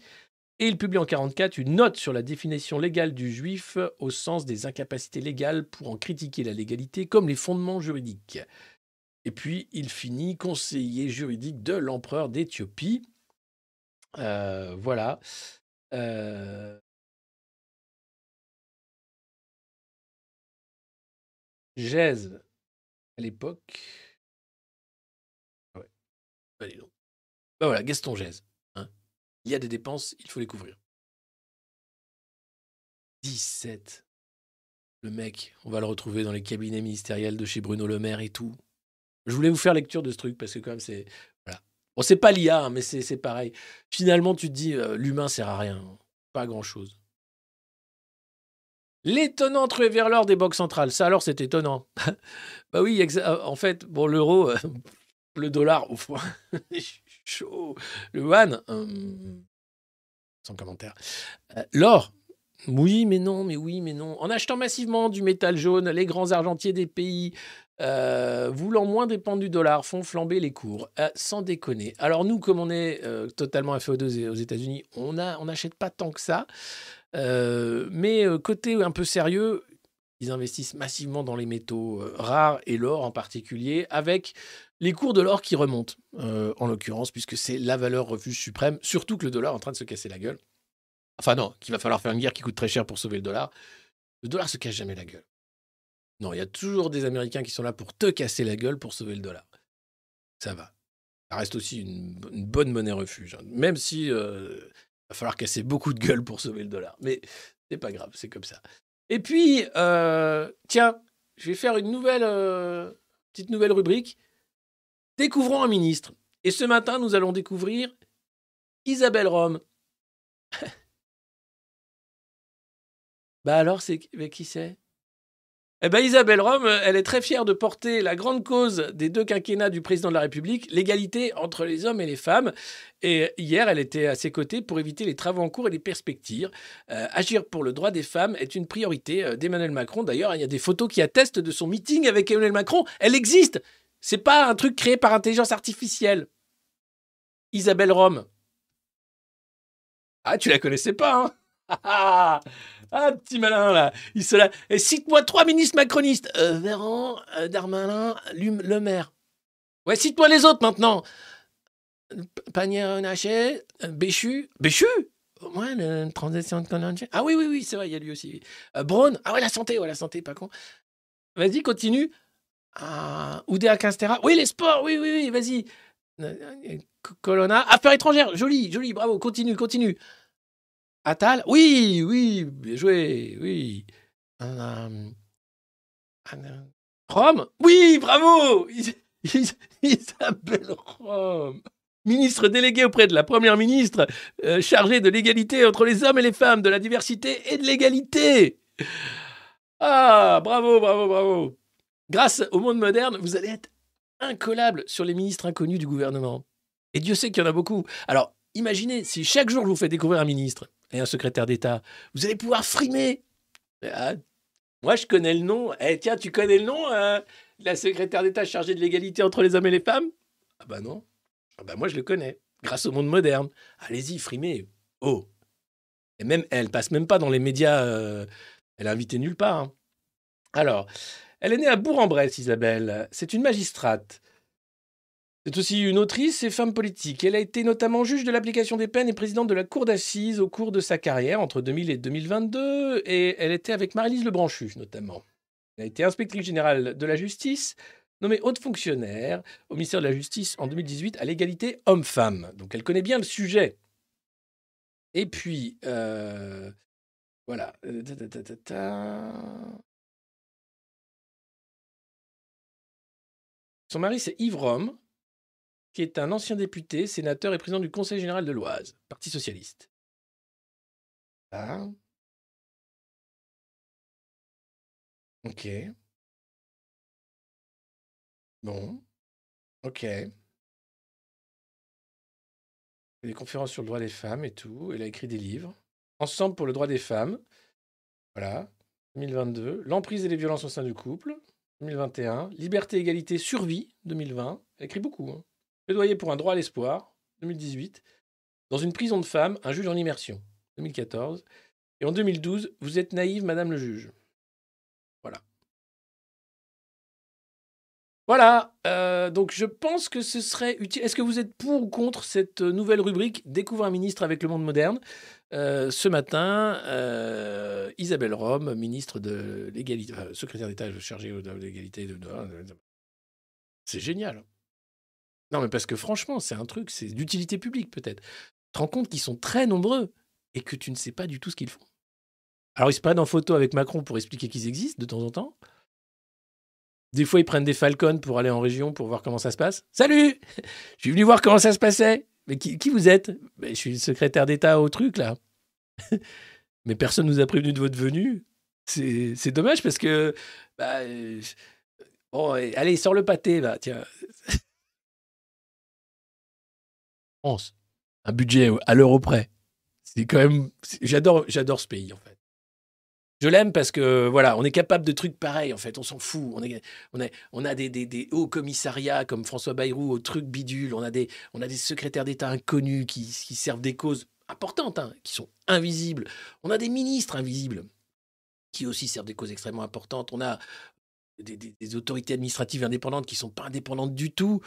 Et il publie en 1944 une note sur la définition légale du juif au sens des incapacités légales pour en critiquer la légalité comme les fondements juridiques. Et puis, il finit conseiller juridique de l'empereur d'Éthiopie. Euh, voilà. Euh, Gèse, l'époque. Ouais. Allez donc. Ben voilà, Gaston Gèse. hein. Il y a des dépenses, il faut les couvrir. 17. Le mec, on va le retrouver dans les cabinets ministériels de chez Bruno Le Maire et tout. Je voulais vous faire lecture de ce truc parce que quand même c'est voilà. Bon, c'est pas l'IA, hein, mais c'est pareil. Finalement, tu te dis euh, l'humain sert à rien, pas grand chose. L'étonnante ruée vers l'or des banques centrales, ça alors c'est étonnant. bah oui, euh, en fait, bon l'euro, euh, le dollar, au fond, chaud. Le yuan, hum, sans commentaire. Euh, L'or, oui, mais non, mais oui, mais non. En achetant massivement du métal jaune, les grands argentiers des pays, euh, voulant moins dépendre du dollar, font flamber les cours. Euh, sans déconner. Alors nous, comme on est euh, totalement FO2 aux États-Unis, on n'achète pas tant que ça. Euh, mais euh, côté un peu sérieux, ils investissent massivement dans les métaux euh, rares et l'or en particulier, avec les cours de l'or qui remontent, en l'occurrence, puisque c'est la valeur refuge suprême, surtout que le dollar est en train de se casser la gueule. Enfin non, qu'il va falloir faire une guerre qui coûte très cher pour sauver le dollar. Le dollar se casse jamais la gueule. Non, il y a toujours des Américains qui sont là pour te casser la gueule pour sauver le dollar. Ça va. Ça reste aussi une, bonne monnaie refuge, hein. même si va falloir casser beaucoup de gueule pour sauver le dollar. Mais c'est pas grave, c'est comme ça. Et puis, euh, tiens, je vais faire une nouvelle euh, petite nouvelle rubrique. Découvrons un ministre. Et ce matin, nous allons découvrir Isabelle Rome. bah alors, c'est mais qui c'est? Eh ben Isabelle Rome, elle est très fière de porter la grande cause des deux quinquennats du président de la République, l'égalité entre les hommes et les femmes. Et hier, elle était à ses côtés pour éviter les travaux en cours et les perspectives. Euh, agir pour le droit des femmes est une priorité euh, d'Emmanuel Macron. D'ailleurs, il y a des photos qui attestent de son meeting avec Emmanuel Macron. Elle existe. C'est pas un truc créé par intelligence artificielle. Isabelle Rome. Ah, tu la connaissais pas, hein? Ah, ah, petit malin là. Il se la... Et cite-moi trois ministres macronistes. Euh, Véran, euh, Darmanin, Le Maire. Ouais, cite-moi les autres maintenant. Panier-Naché, Béchu. Béchu? Ouais, la transition de Conan- Ah oui, oui, oui, c'est vrai, il y a lui aussi. Euh, Braun. Ah ouais, la santé, ouais, la santé, pas con. Vas-y, continue. Ah, Oudéa. Oui, les sports, oui, oui, oui, vas-y. Euh, euh, Colonna. Affaires étrangères, joli, joli, bravo, continue, continue. Attal Oui, oui, bien joué, oui. Rome? Oui, bravo Is- Is- Isabelle Rome Ministre délégué auprès de la Première ministre, euh, chargée de l'égalité entre les hommes et les femmes, de la diversité et de l'égalité. Ah, bravo, bravo, bravo. Grâce au monde moderne, vous allez être incollable sur les ministres inconnus du gouvernement. Et Dieu sait qu'il y en a beaucoup. Alors, imaginez si chaque jour je vous fais découvrir un ministre et un secrétaire d'État, vous allez pouvoir frimer. Ah, moi, je connais le nom. Eh, tiens, tu connais le nom euh, de la secrétaire d'État chargée de l'égalité entre les hommes et les femmes? Ah bah non. Ah bah moi, je le connais. Grâce au monde moderne. Allez-y, frimez. Oh. Et même, elle passe même pas dans les médias. euh, elle est invitée nulle part. hein. Alors, elle est née à Bourg-en-Bresse, Isabelle. C'est une magistrate. C'est aussi une autrice et femme politique. Elle a été notamment juge de l'application des peines et présidente de la cour d'assises au cours de sa carrière entre 2000 et 2022. Et elle était avec Marie-Lise Lebranchu, notamment. Elle a été inspectrice générale de la justice, nommée haute fonctionnaire au ministère de la Justice en 2018 à l'égalité homme-femme. Donc elle connaît bien le sujet. Et puis, euh, voilà. Euh. Son mari, c'est Yves Rome, qui est un ancien député, sénateur et président du Conseil général de l'Oise, Parti socialiste. Ah. Ok. Bon. Ok. Des conférences sur le droit des femmes et tout. Elle a écrit des livres. Ensemble pour le droit des femmes. Voilà. 2022. L'emprise et les violences au sein du couple. 2021. Liberté, égalité, survie. 2020. Elle écrit beaucoup. Hein. Plaidoyer pour un droit à l'espoir. 2018. Dans une prison de femmes, un juge en immersion. 2014. Et en 2012, vous êtes naïve, madame le juge. Voilà. Voilà, euh, donc je pense que ce serait utile. Est-ce que vous êtes pour ou contre cette nouvelle rubrique Découvre un ministre avec le monde moderne? Euh, Ce matin, euh, Isabelle Rome, ministre de l'égalité, secrétaire d'État chargée de l'égalité. De... C'est génial. Non, mais parce que franchement, c'est un truc, c'est d'utilité publique peut-être. Tu te rends compte qu'ils sont très nombreux et que tu ne sais pas du tout ce qu'ils font. Alors, ils se prennent en photo avec Macron pour expliquer qu'ils existent de temps en temps. Des fois, ils prennent des Falcons pour aller en région pour voir comment ça se passe. Salut Je suis venu voir comment ça se passait. Mais qui, vous êtes? Je suis le secrétaire d'État au truc, là. Mais personne nous a prévenu de votre venue. C'est dommage parce que. bah, euh, bon, allez, sors le pâté, là. Tiens. France. Un budget à l'euro près. C'est quand même. J'adore, j'adore ce pays, en fait. Je l'aime parce que voilà, on est capable de trucs pareils en fait, on s'en fout. On, a des, hauts commissariats comme François Bayrou au truc bidule, on a des, secrétaires d'État inconnus qui, qui servent des causes importantes, hein, qui sont invisibles. On a des ministres invisibles qui aussi servent des causes extrêmement importantes. On a des, autorités administratives indépendantes qui sont pas indépendantes du tout.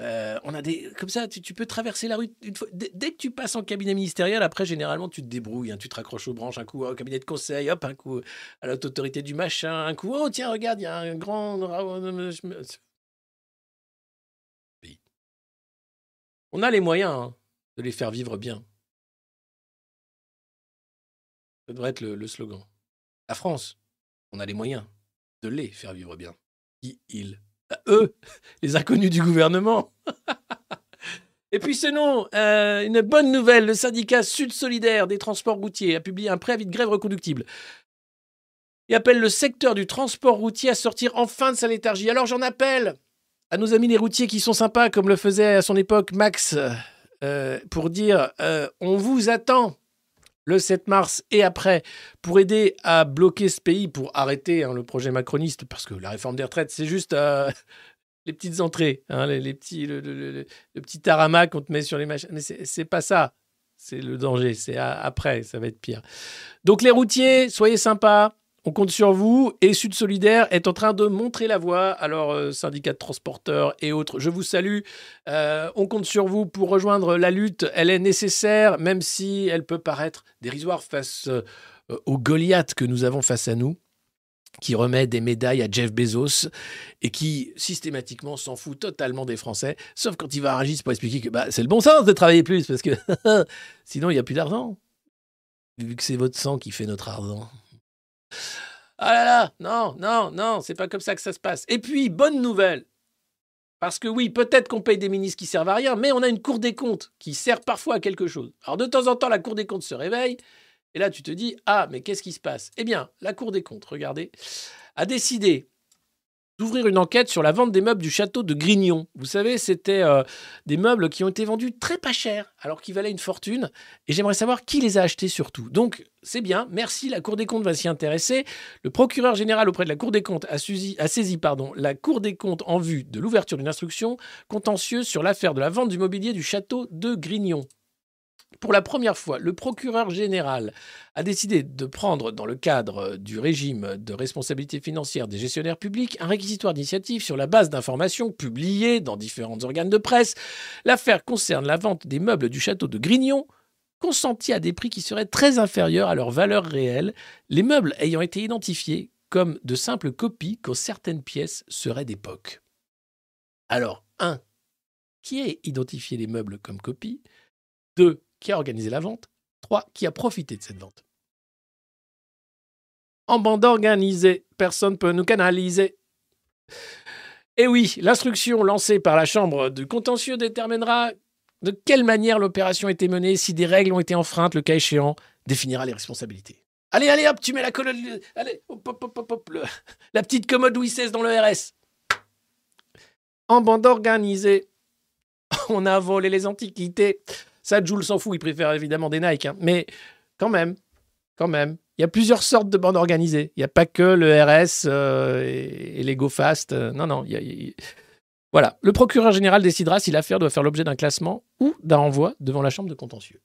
Euh, on a des comme ça, tu, tu peux traverser la rue une fois. Dès, que tu passes en cabinet ministériel, après généralement tu te débrouilles, hein, tu te raccroches aux branches, un coup au cabinet de conseil, hop, un coup à l'autorité du machin, un coup oh tiens regarde il y a un grand. On a les moyens hein, de les faire vivre bien. Ça devrait être le slogan. La France, on a les moyens de les faire vivre bien. Qui ils? Bah, Eux, les inconnus du gouvernement. Et puis sinon, euh, une bonne nouvelle, le syndicat Sud Solidaire des transports routiers a publié un préavis de grève reconductible et appelle le secteur du transport routier à sortir enfin de sa léthargie. Alors j'en appelle à nos amis les routiers qui sont sympas, comme le faisait à son époque Max, euh, pour dire euh, on vous attend le 7 mars et après pour aider à bloquer ce pays, pour arrêter hein, le projet macroniste, parce que la réforme des retraites, c'est juste euh, les petites entrées, hein, les, petits, le, petit tarama qu'on te met sur les machines. Mais c'est pas ça. C'est le danger. C'est a- après, ça va être pire. Donc les routiers, soyez sympas. On compte sur vous et Sud Solidaire est en train de montrer la voie. Alors, euh, syndicats de transporteurs et autres, je vous salue. Euh, on compte sur vous pour rejoindre la lutte. Elle est nécessaire, même si elle peut paraître dérisoire face euh, au Goliath que nous avons face à nous, qui remet des médailles à Jeff Bezos et qui systématiquement s'en fout totalement des Français, sauf quand il va à Rungis pour expliquer que bah, c'est le bon sens de travailler plus, parce que sinon il n'y a plus d'argent. Vu que c'est votre sang qui fait notre argent. Ah là là, non, non, non, c'est pas comme ça que ça se passe. Et puis, bonne nouvelle. Parce que oui, peut-être qu'on paye des ministres qui servent à rien, mais on a une Cour des comptes qui sert parfois à quelque chose. Alors de temps en temps, la Cour des comptes se réveille, et là tu te dis, ah, mais qu'est-ce qui se passe? Eh bien, la Cour des comptes, regardez, a décidé d'ouvrir une enquête sur la vente des meubles du château de Grignon. Vous savez, c'était euh, des meubles qui ont été vendus très pas cher, alors qu'ils valaient une fortune. Et j'aimerais savoir qui les a achetés surtout. Donc, c'est bien, merci, la Cour des comptes va s'y intéresser. Le procureur général auprès de la Cour des comptes a, saisi la Cour des comptes en vue de l'ouverture d'une instruction contentieuse sur l'affaire de la vente du mobilier du château de Grignon. Pour la première fois, le procureur général a décidé de prendre, dans le cadre du régime de responsabilité financière des gestionnaires publics, un réquisitoire d'initiative sur la base d'informations publiées dans différents organes de presse. L'affaire concerne la vente des meubles du château de Grignon, consentis à des prix qui seraient très inférieurs à leur valeur réelle, les meubles ayant été identifiés comme de simples copies quand certaines pièces seraient d'époque. Alors, 1. Qui a identifié les meubles comme copies 2 qui a organisé la vente, 3. qui a profité de cette vente. En bande organisée, personne ne peut nous canaliser. Et oui, l'instruction lancée par la Chambre du contentieux déterminera de quelle manière l'opération a été menée, si des règles ont été enfreintes, le cas échéant, définira les responsabilités. Allez, allez, hop, tu mets la colonne. Allez, hop, hop, hop, hop, la petite commode Louis XVI dans le RS. En bande organisée, on a volé les antiquités. Ça, Jules s'en fout, il préfère évidemment des Nike. Hein. Mais quand même, quand même, il y a plusieurs sortes de bandes organisées. Il n'y a pas que le RS euh, et, les GoFast. Euh, non, non. Voilà. Le procureur général décidera si l'affaire doit faire l'objet d'un classement ou d'un renvoi devant la chambre de contentieux.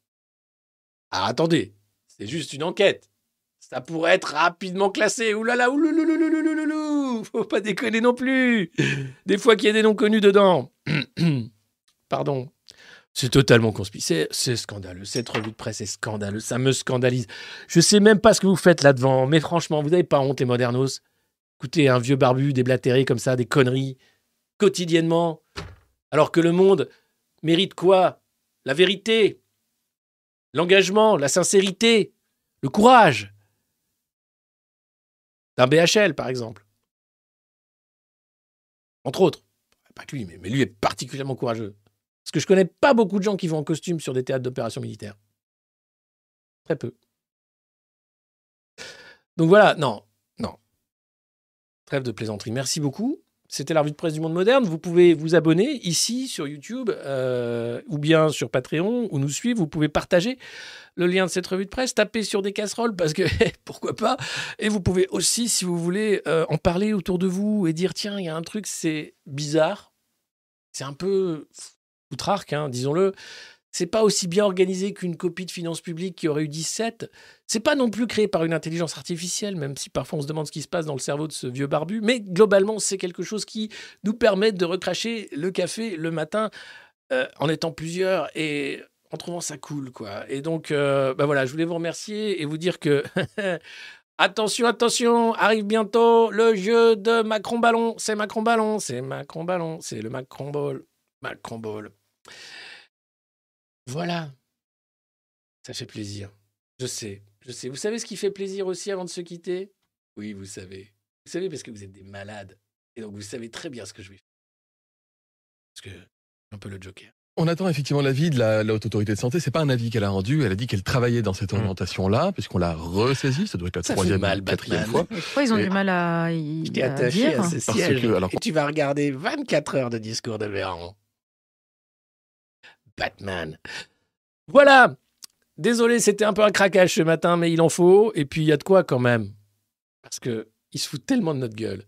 Ah, attendez, c'est juste une enquête. Ça pourrait être rapidement classé. Là là, Faut pas déconner non plus. Des fois qu'il y a des noms connus dedans. Pardon. C'est totalement conspicueux. C'est scandaleux. Cette revue de presse est scandaleuse. Ça me scandalise. Je sais même pas ce que vous faites là-devant. Mais franchement, vous n'avez pas honte, les modernos Écoutez, un vieux barbu déblatéré comme ça, des conneries, quotidiennement. Alors que le monde mérite quoi? La vérité, l'engagement, la sincérité, le courage. D'un BHL, par exemple. Entre autres. Pas que lui, mais lui est particulièrement courageux. Parce que je connais pas beaucoup de gens qui vont en costume sur des théâtres d'opérations militaires. Très peu. Donc voilà, non, non. Trêve de plaisanterie. Merci beaucoup. C'était la revue de presse du monde moderne. Vous pouvez vous abonner ici sur YouTube euh, ou bien sur Patreon ou nous suivre. Vous pouvez partager le lien de cette revue de presse, taper sur des casseroles parce que pourquoi pas. Et vous pouvez aussi, si vous voulez, euh, en parler autour de vous et dire tiens, il y a un truc, c'est bizarre. C'est un peu Outrarque, hein, disons-le, c'est pas aussi bien organisé qu'une copie de finances publiques qui aurait eu 17. C'est pas non plus créé par une intelligence artificielle, même si parfois on se demande ce qui se passe dans le cerveau de ce vieux barbu. Mais globalement, c'est quelque chose qui nous permet de recracher le café le matin euh, en étant plusieurs et en trouvant ça cool, quoi. Et donc, euh, bah voilà, je voulais vous remercier et vous dire que Attention, attention, arrive bientôt le jeu de Macron Ballon. C'est Macron Ballon, c'est Macron Ballon, c'est le Macron Ball. Macron Ball. Voilà. Ça fait plaisir. Je sais, je sais. Vous savez ce qui fait plaisir aussi avant de se quitter? Oui, vous savez. Vous savez parce que vous êtes des malades. Et donc vous savez très bien ce que je vais faire. Parce que un peu le Joker. On attend effectivement l'avis de la, haute autorité de santé. C'est pas un avis qu'elle a rendu. Elle a dit qu'elle travaillait dans cette mmh. orientation-là, puisqu'on l'a ressaisie. Ça doit être la troisième, mal, quatrième fois. Pourquoi ils ont du mal à, y, Je t'ai attaché à ce siège. alors, et tu vas regarder 24 heures de discours de Véran. Batman. Voilà. Désolé, c'était un peu un craquage ce matin, mais il en faut. Et puis il y a de quoi quand même. Parce que ils se foutent tellement de notre gueule.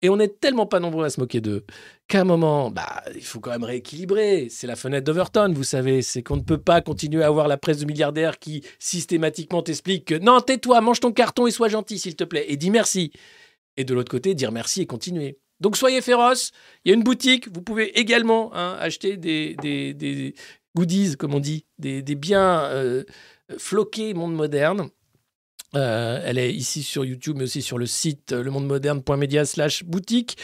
Et on n'est tellement pas nombreux à se moquer d'eux qu'à un moment, bah, il faut quand même rééquilibrer. C'est la fenêtre d'Overton, vous savez. C'est qu'on ne peut pas continuer à avoir la presse de milliardaires qui systématiquement t'explique que non, tais-toi, mange ton carton et sois gentil, s'il te plaît. Et dis merci. Et de l'autre côté, dire merci et continuer. Donc soyez féroces. Il y a une boutique. Vous pouvez également hein, acheter des, goodies, comme on dit, des, biens euh, floqués monde moderne. Euh, elle est ici sur YouTube, mais aussi sur le site lemondemoderne.media slash boutique.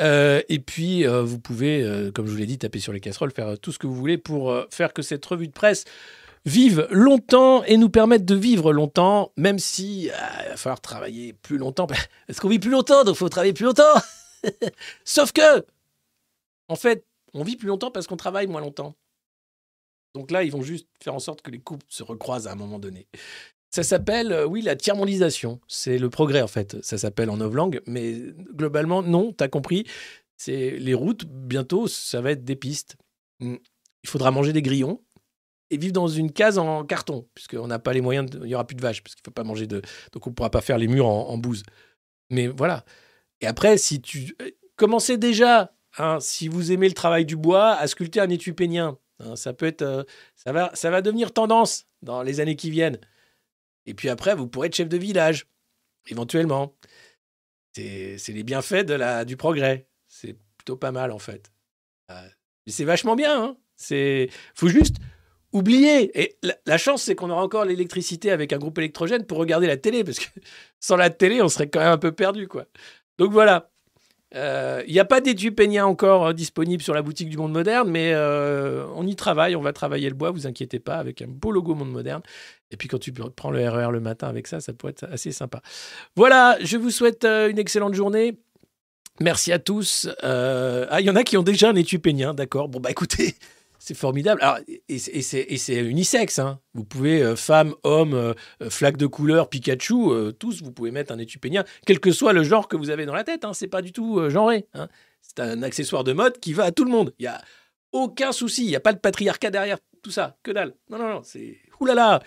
Euh, et puis, vous pouvez, comme je vous l'ai dit, taper sur les casseroles, faire tout ce que vous voulez pour faire que cette revue de presse vive longtemps et nous permette de vivre longtemps, même si il va falloir travailler plus longtemps. Est-ce qu'on vit plus longtemps Donc, il faut travailler plus longtemps. Sauf que, en fait, on vit plus longtemps parce qu'on travaille moins longtemps. Donc là, ils vont juste faire en sorte que les couples se recroisent à un moment donné. Ça s'appelle, euh, oui, la tiers-mondisation. C'est le progrès, en fait. Ça s'appelle en novlangue. Mais globalement, non, t'as compris. C'est les routes, bientôt, ça va être des pistes. Hmm. Il faudra manger des grillons et vivre dans une case en carton, puisqu'on n'a pas les moyens, il n'y aura plus de vaches, parce qu'il ne faut pas manger de... Donc on ne pourra pas faire les murs en, en bouse. Mais voilà, et après, si tu. Euh, commencez déjà, hein, si vous aimez le travail du bois, à sculpter un étui pénien. hein. ça peut être, euh, ça va, ça va devenir tendance dans les années qui viennent. Et puis après, vous pourrez être chef de village, éventuellement. C'est les bienfaits de la, du progrès. C'est plutôt pas mal en fait. Euh, c'est vachement bien. Hein. C'est, faut juste oublier. Et la, la chance, c'est qu'on aura encore l'électricité avec un groupe électrogène pour regarder la télé, parce que sans la télé, on serait quand même un peu perdu, quoi. Donc voilà. Euh, Il n'y a pas d'étui peigna encore euh, disponible sur la boutique du Monde Moderne, mais euh, on y travaille. On va travailler le bois, vous inquiétez pas, avec un beau logo Monde Moderne. Et puis quand tu prends le RER le matin avec ça, ça pourrait être assez sympa. Voilà, je vous souhaite euh, une excellente journée. Merci à tous. Euh, ah, il y en a qui ont déjà un étui peignien, d'accord. Bon, bah écoutez, c'est formidable. Alors, et, c'est- unisexe. Hein. Vous pouvez, euh, femme, homme, euh, euh, flaque de couleur, Pikachu, tous, vous pouvez mettre un étui peignien, quel que soit le genre que vous avez dans la tête. Hein. C'est pas du tout genré. hein. C'est un accessoire de mode qui va à tout le monde. Il y a aucun souci. Il n'y a pas de patriarcat derrière tout ça. Que dalle. Non, non, non. C'est. Oulala.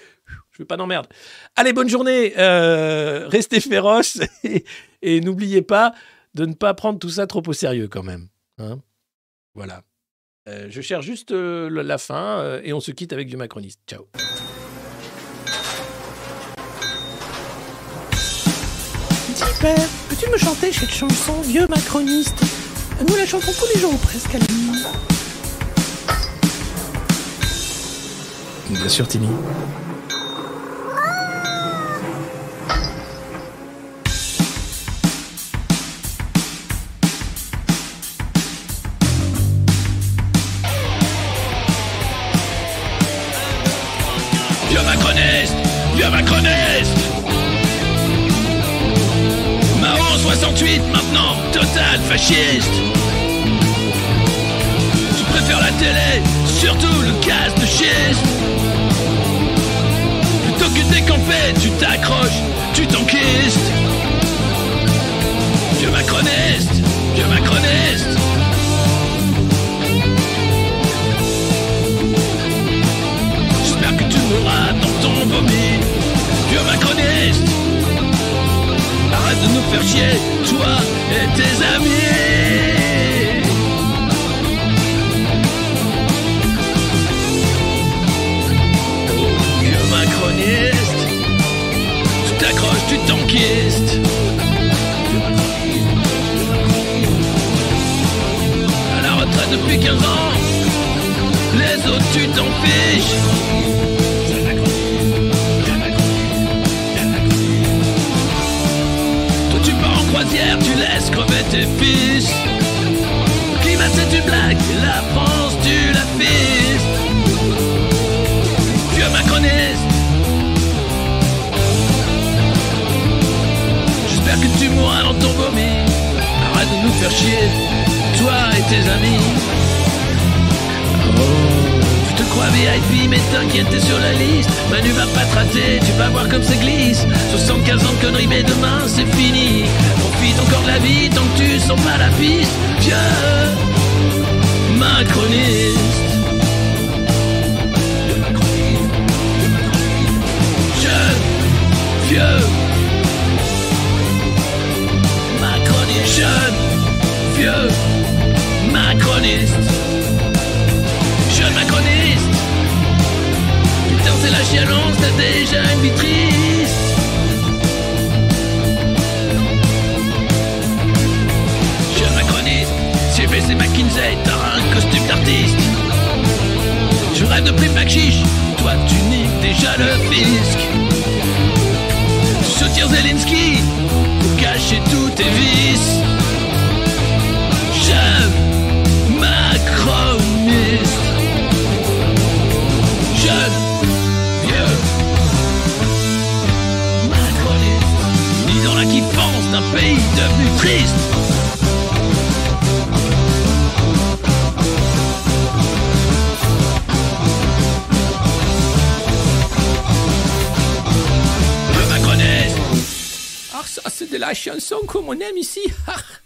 Je veux pas d'emmerde. Allez, bonne journée. Restez féroces et, et n'oubliez pas de ne pas prendre tout ça trop au sérieux quand même. hein. voilà. Euh, je cherche juste euh, la fin euh, et on se quitte avec du macroniste. Ciao. Dis père, peux-tu me chanter cette chanson, vieux macroniste? Nous la chantons tous les jours ou presque à la nuit. Bien sûr, Timmy. Tu préfères la télé, surtout le gaz de schiste Plutôt que décamper, tu t'accroches, tu t'enquistes. Vieux macroniste Vieux macroniste. J'espère que tu mourras dans ton vomi. Vieux macroniste. Arrête de nous faire chier, toi et tes amis. Vieux macroniste Tu t'accroches, tu t'enquistes. À la retraite depuis 15 ans Les autres tu t'en fiches croisière, tu laisses crever tes fils. Climat c'est une blague, la France tu la fistes. Vieux macroniste J'espère que tu mourras dans ton vomi. Arrête de nous faire chier, toi et tes amis. Oh, crois VIP, mais t'inquiète, t'es sur la liste. Manu va pas te rater, tu vas voir comme ça glisse. 75 ans de conneries, mais demain c'est fini. Profite encore de la vie tant que tu sens pas la piste. Vieux macroniste. Jeune, vieux macroniste. Jeune, vieux macroniste. Jeune macroniste c'est la chialance, t'as déjà une vie triste Jeune macroniste CBC McKinsey, t'as un costume d'artiste. Je rêve de prime bac chiche, toi tu niques déjà le fisc. Tu soutiens Zelensky pour cacher tous tes vices. Jeune macroniste devenu triste Ah, ça, c'est de la chanson comme on aime ici.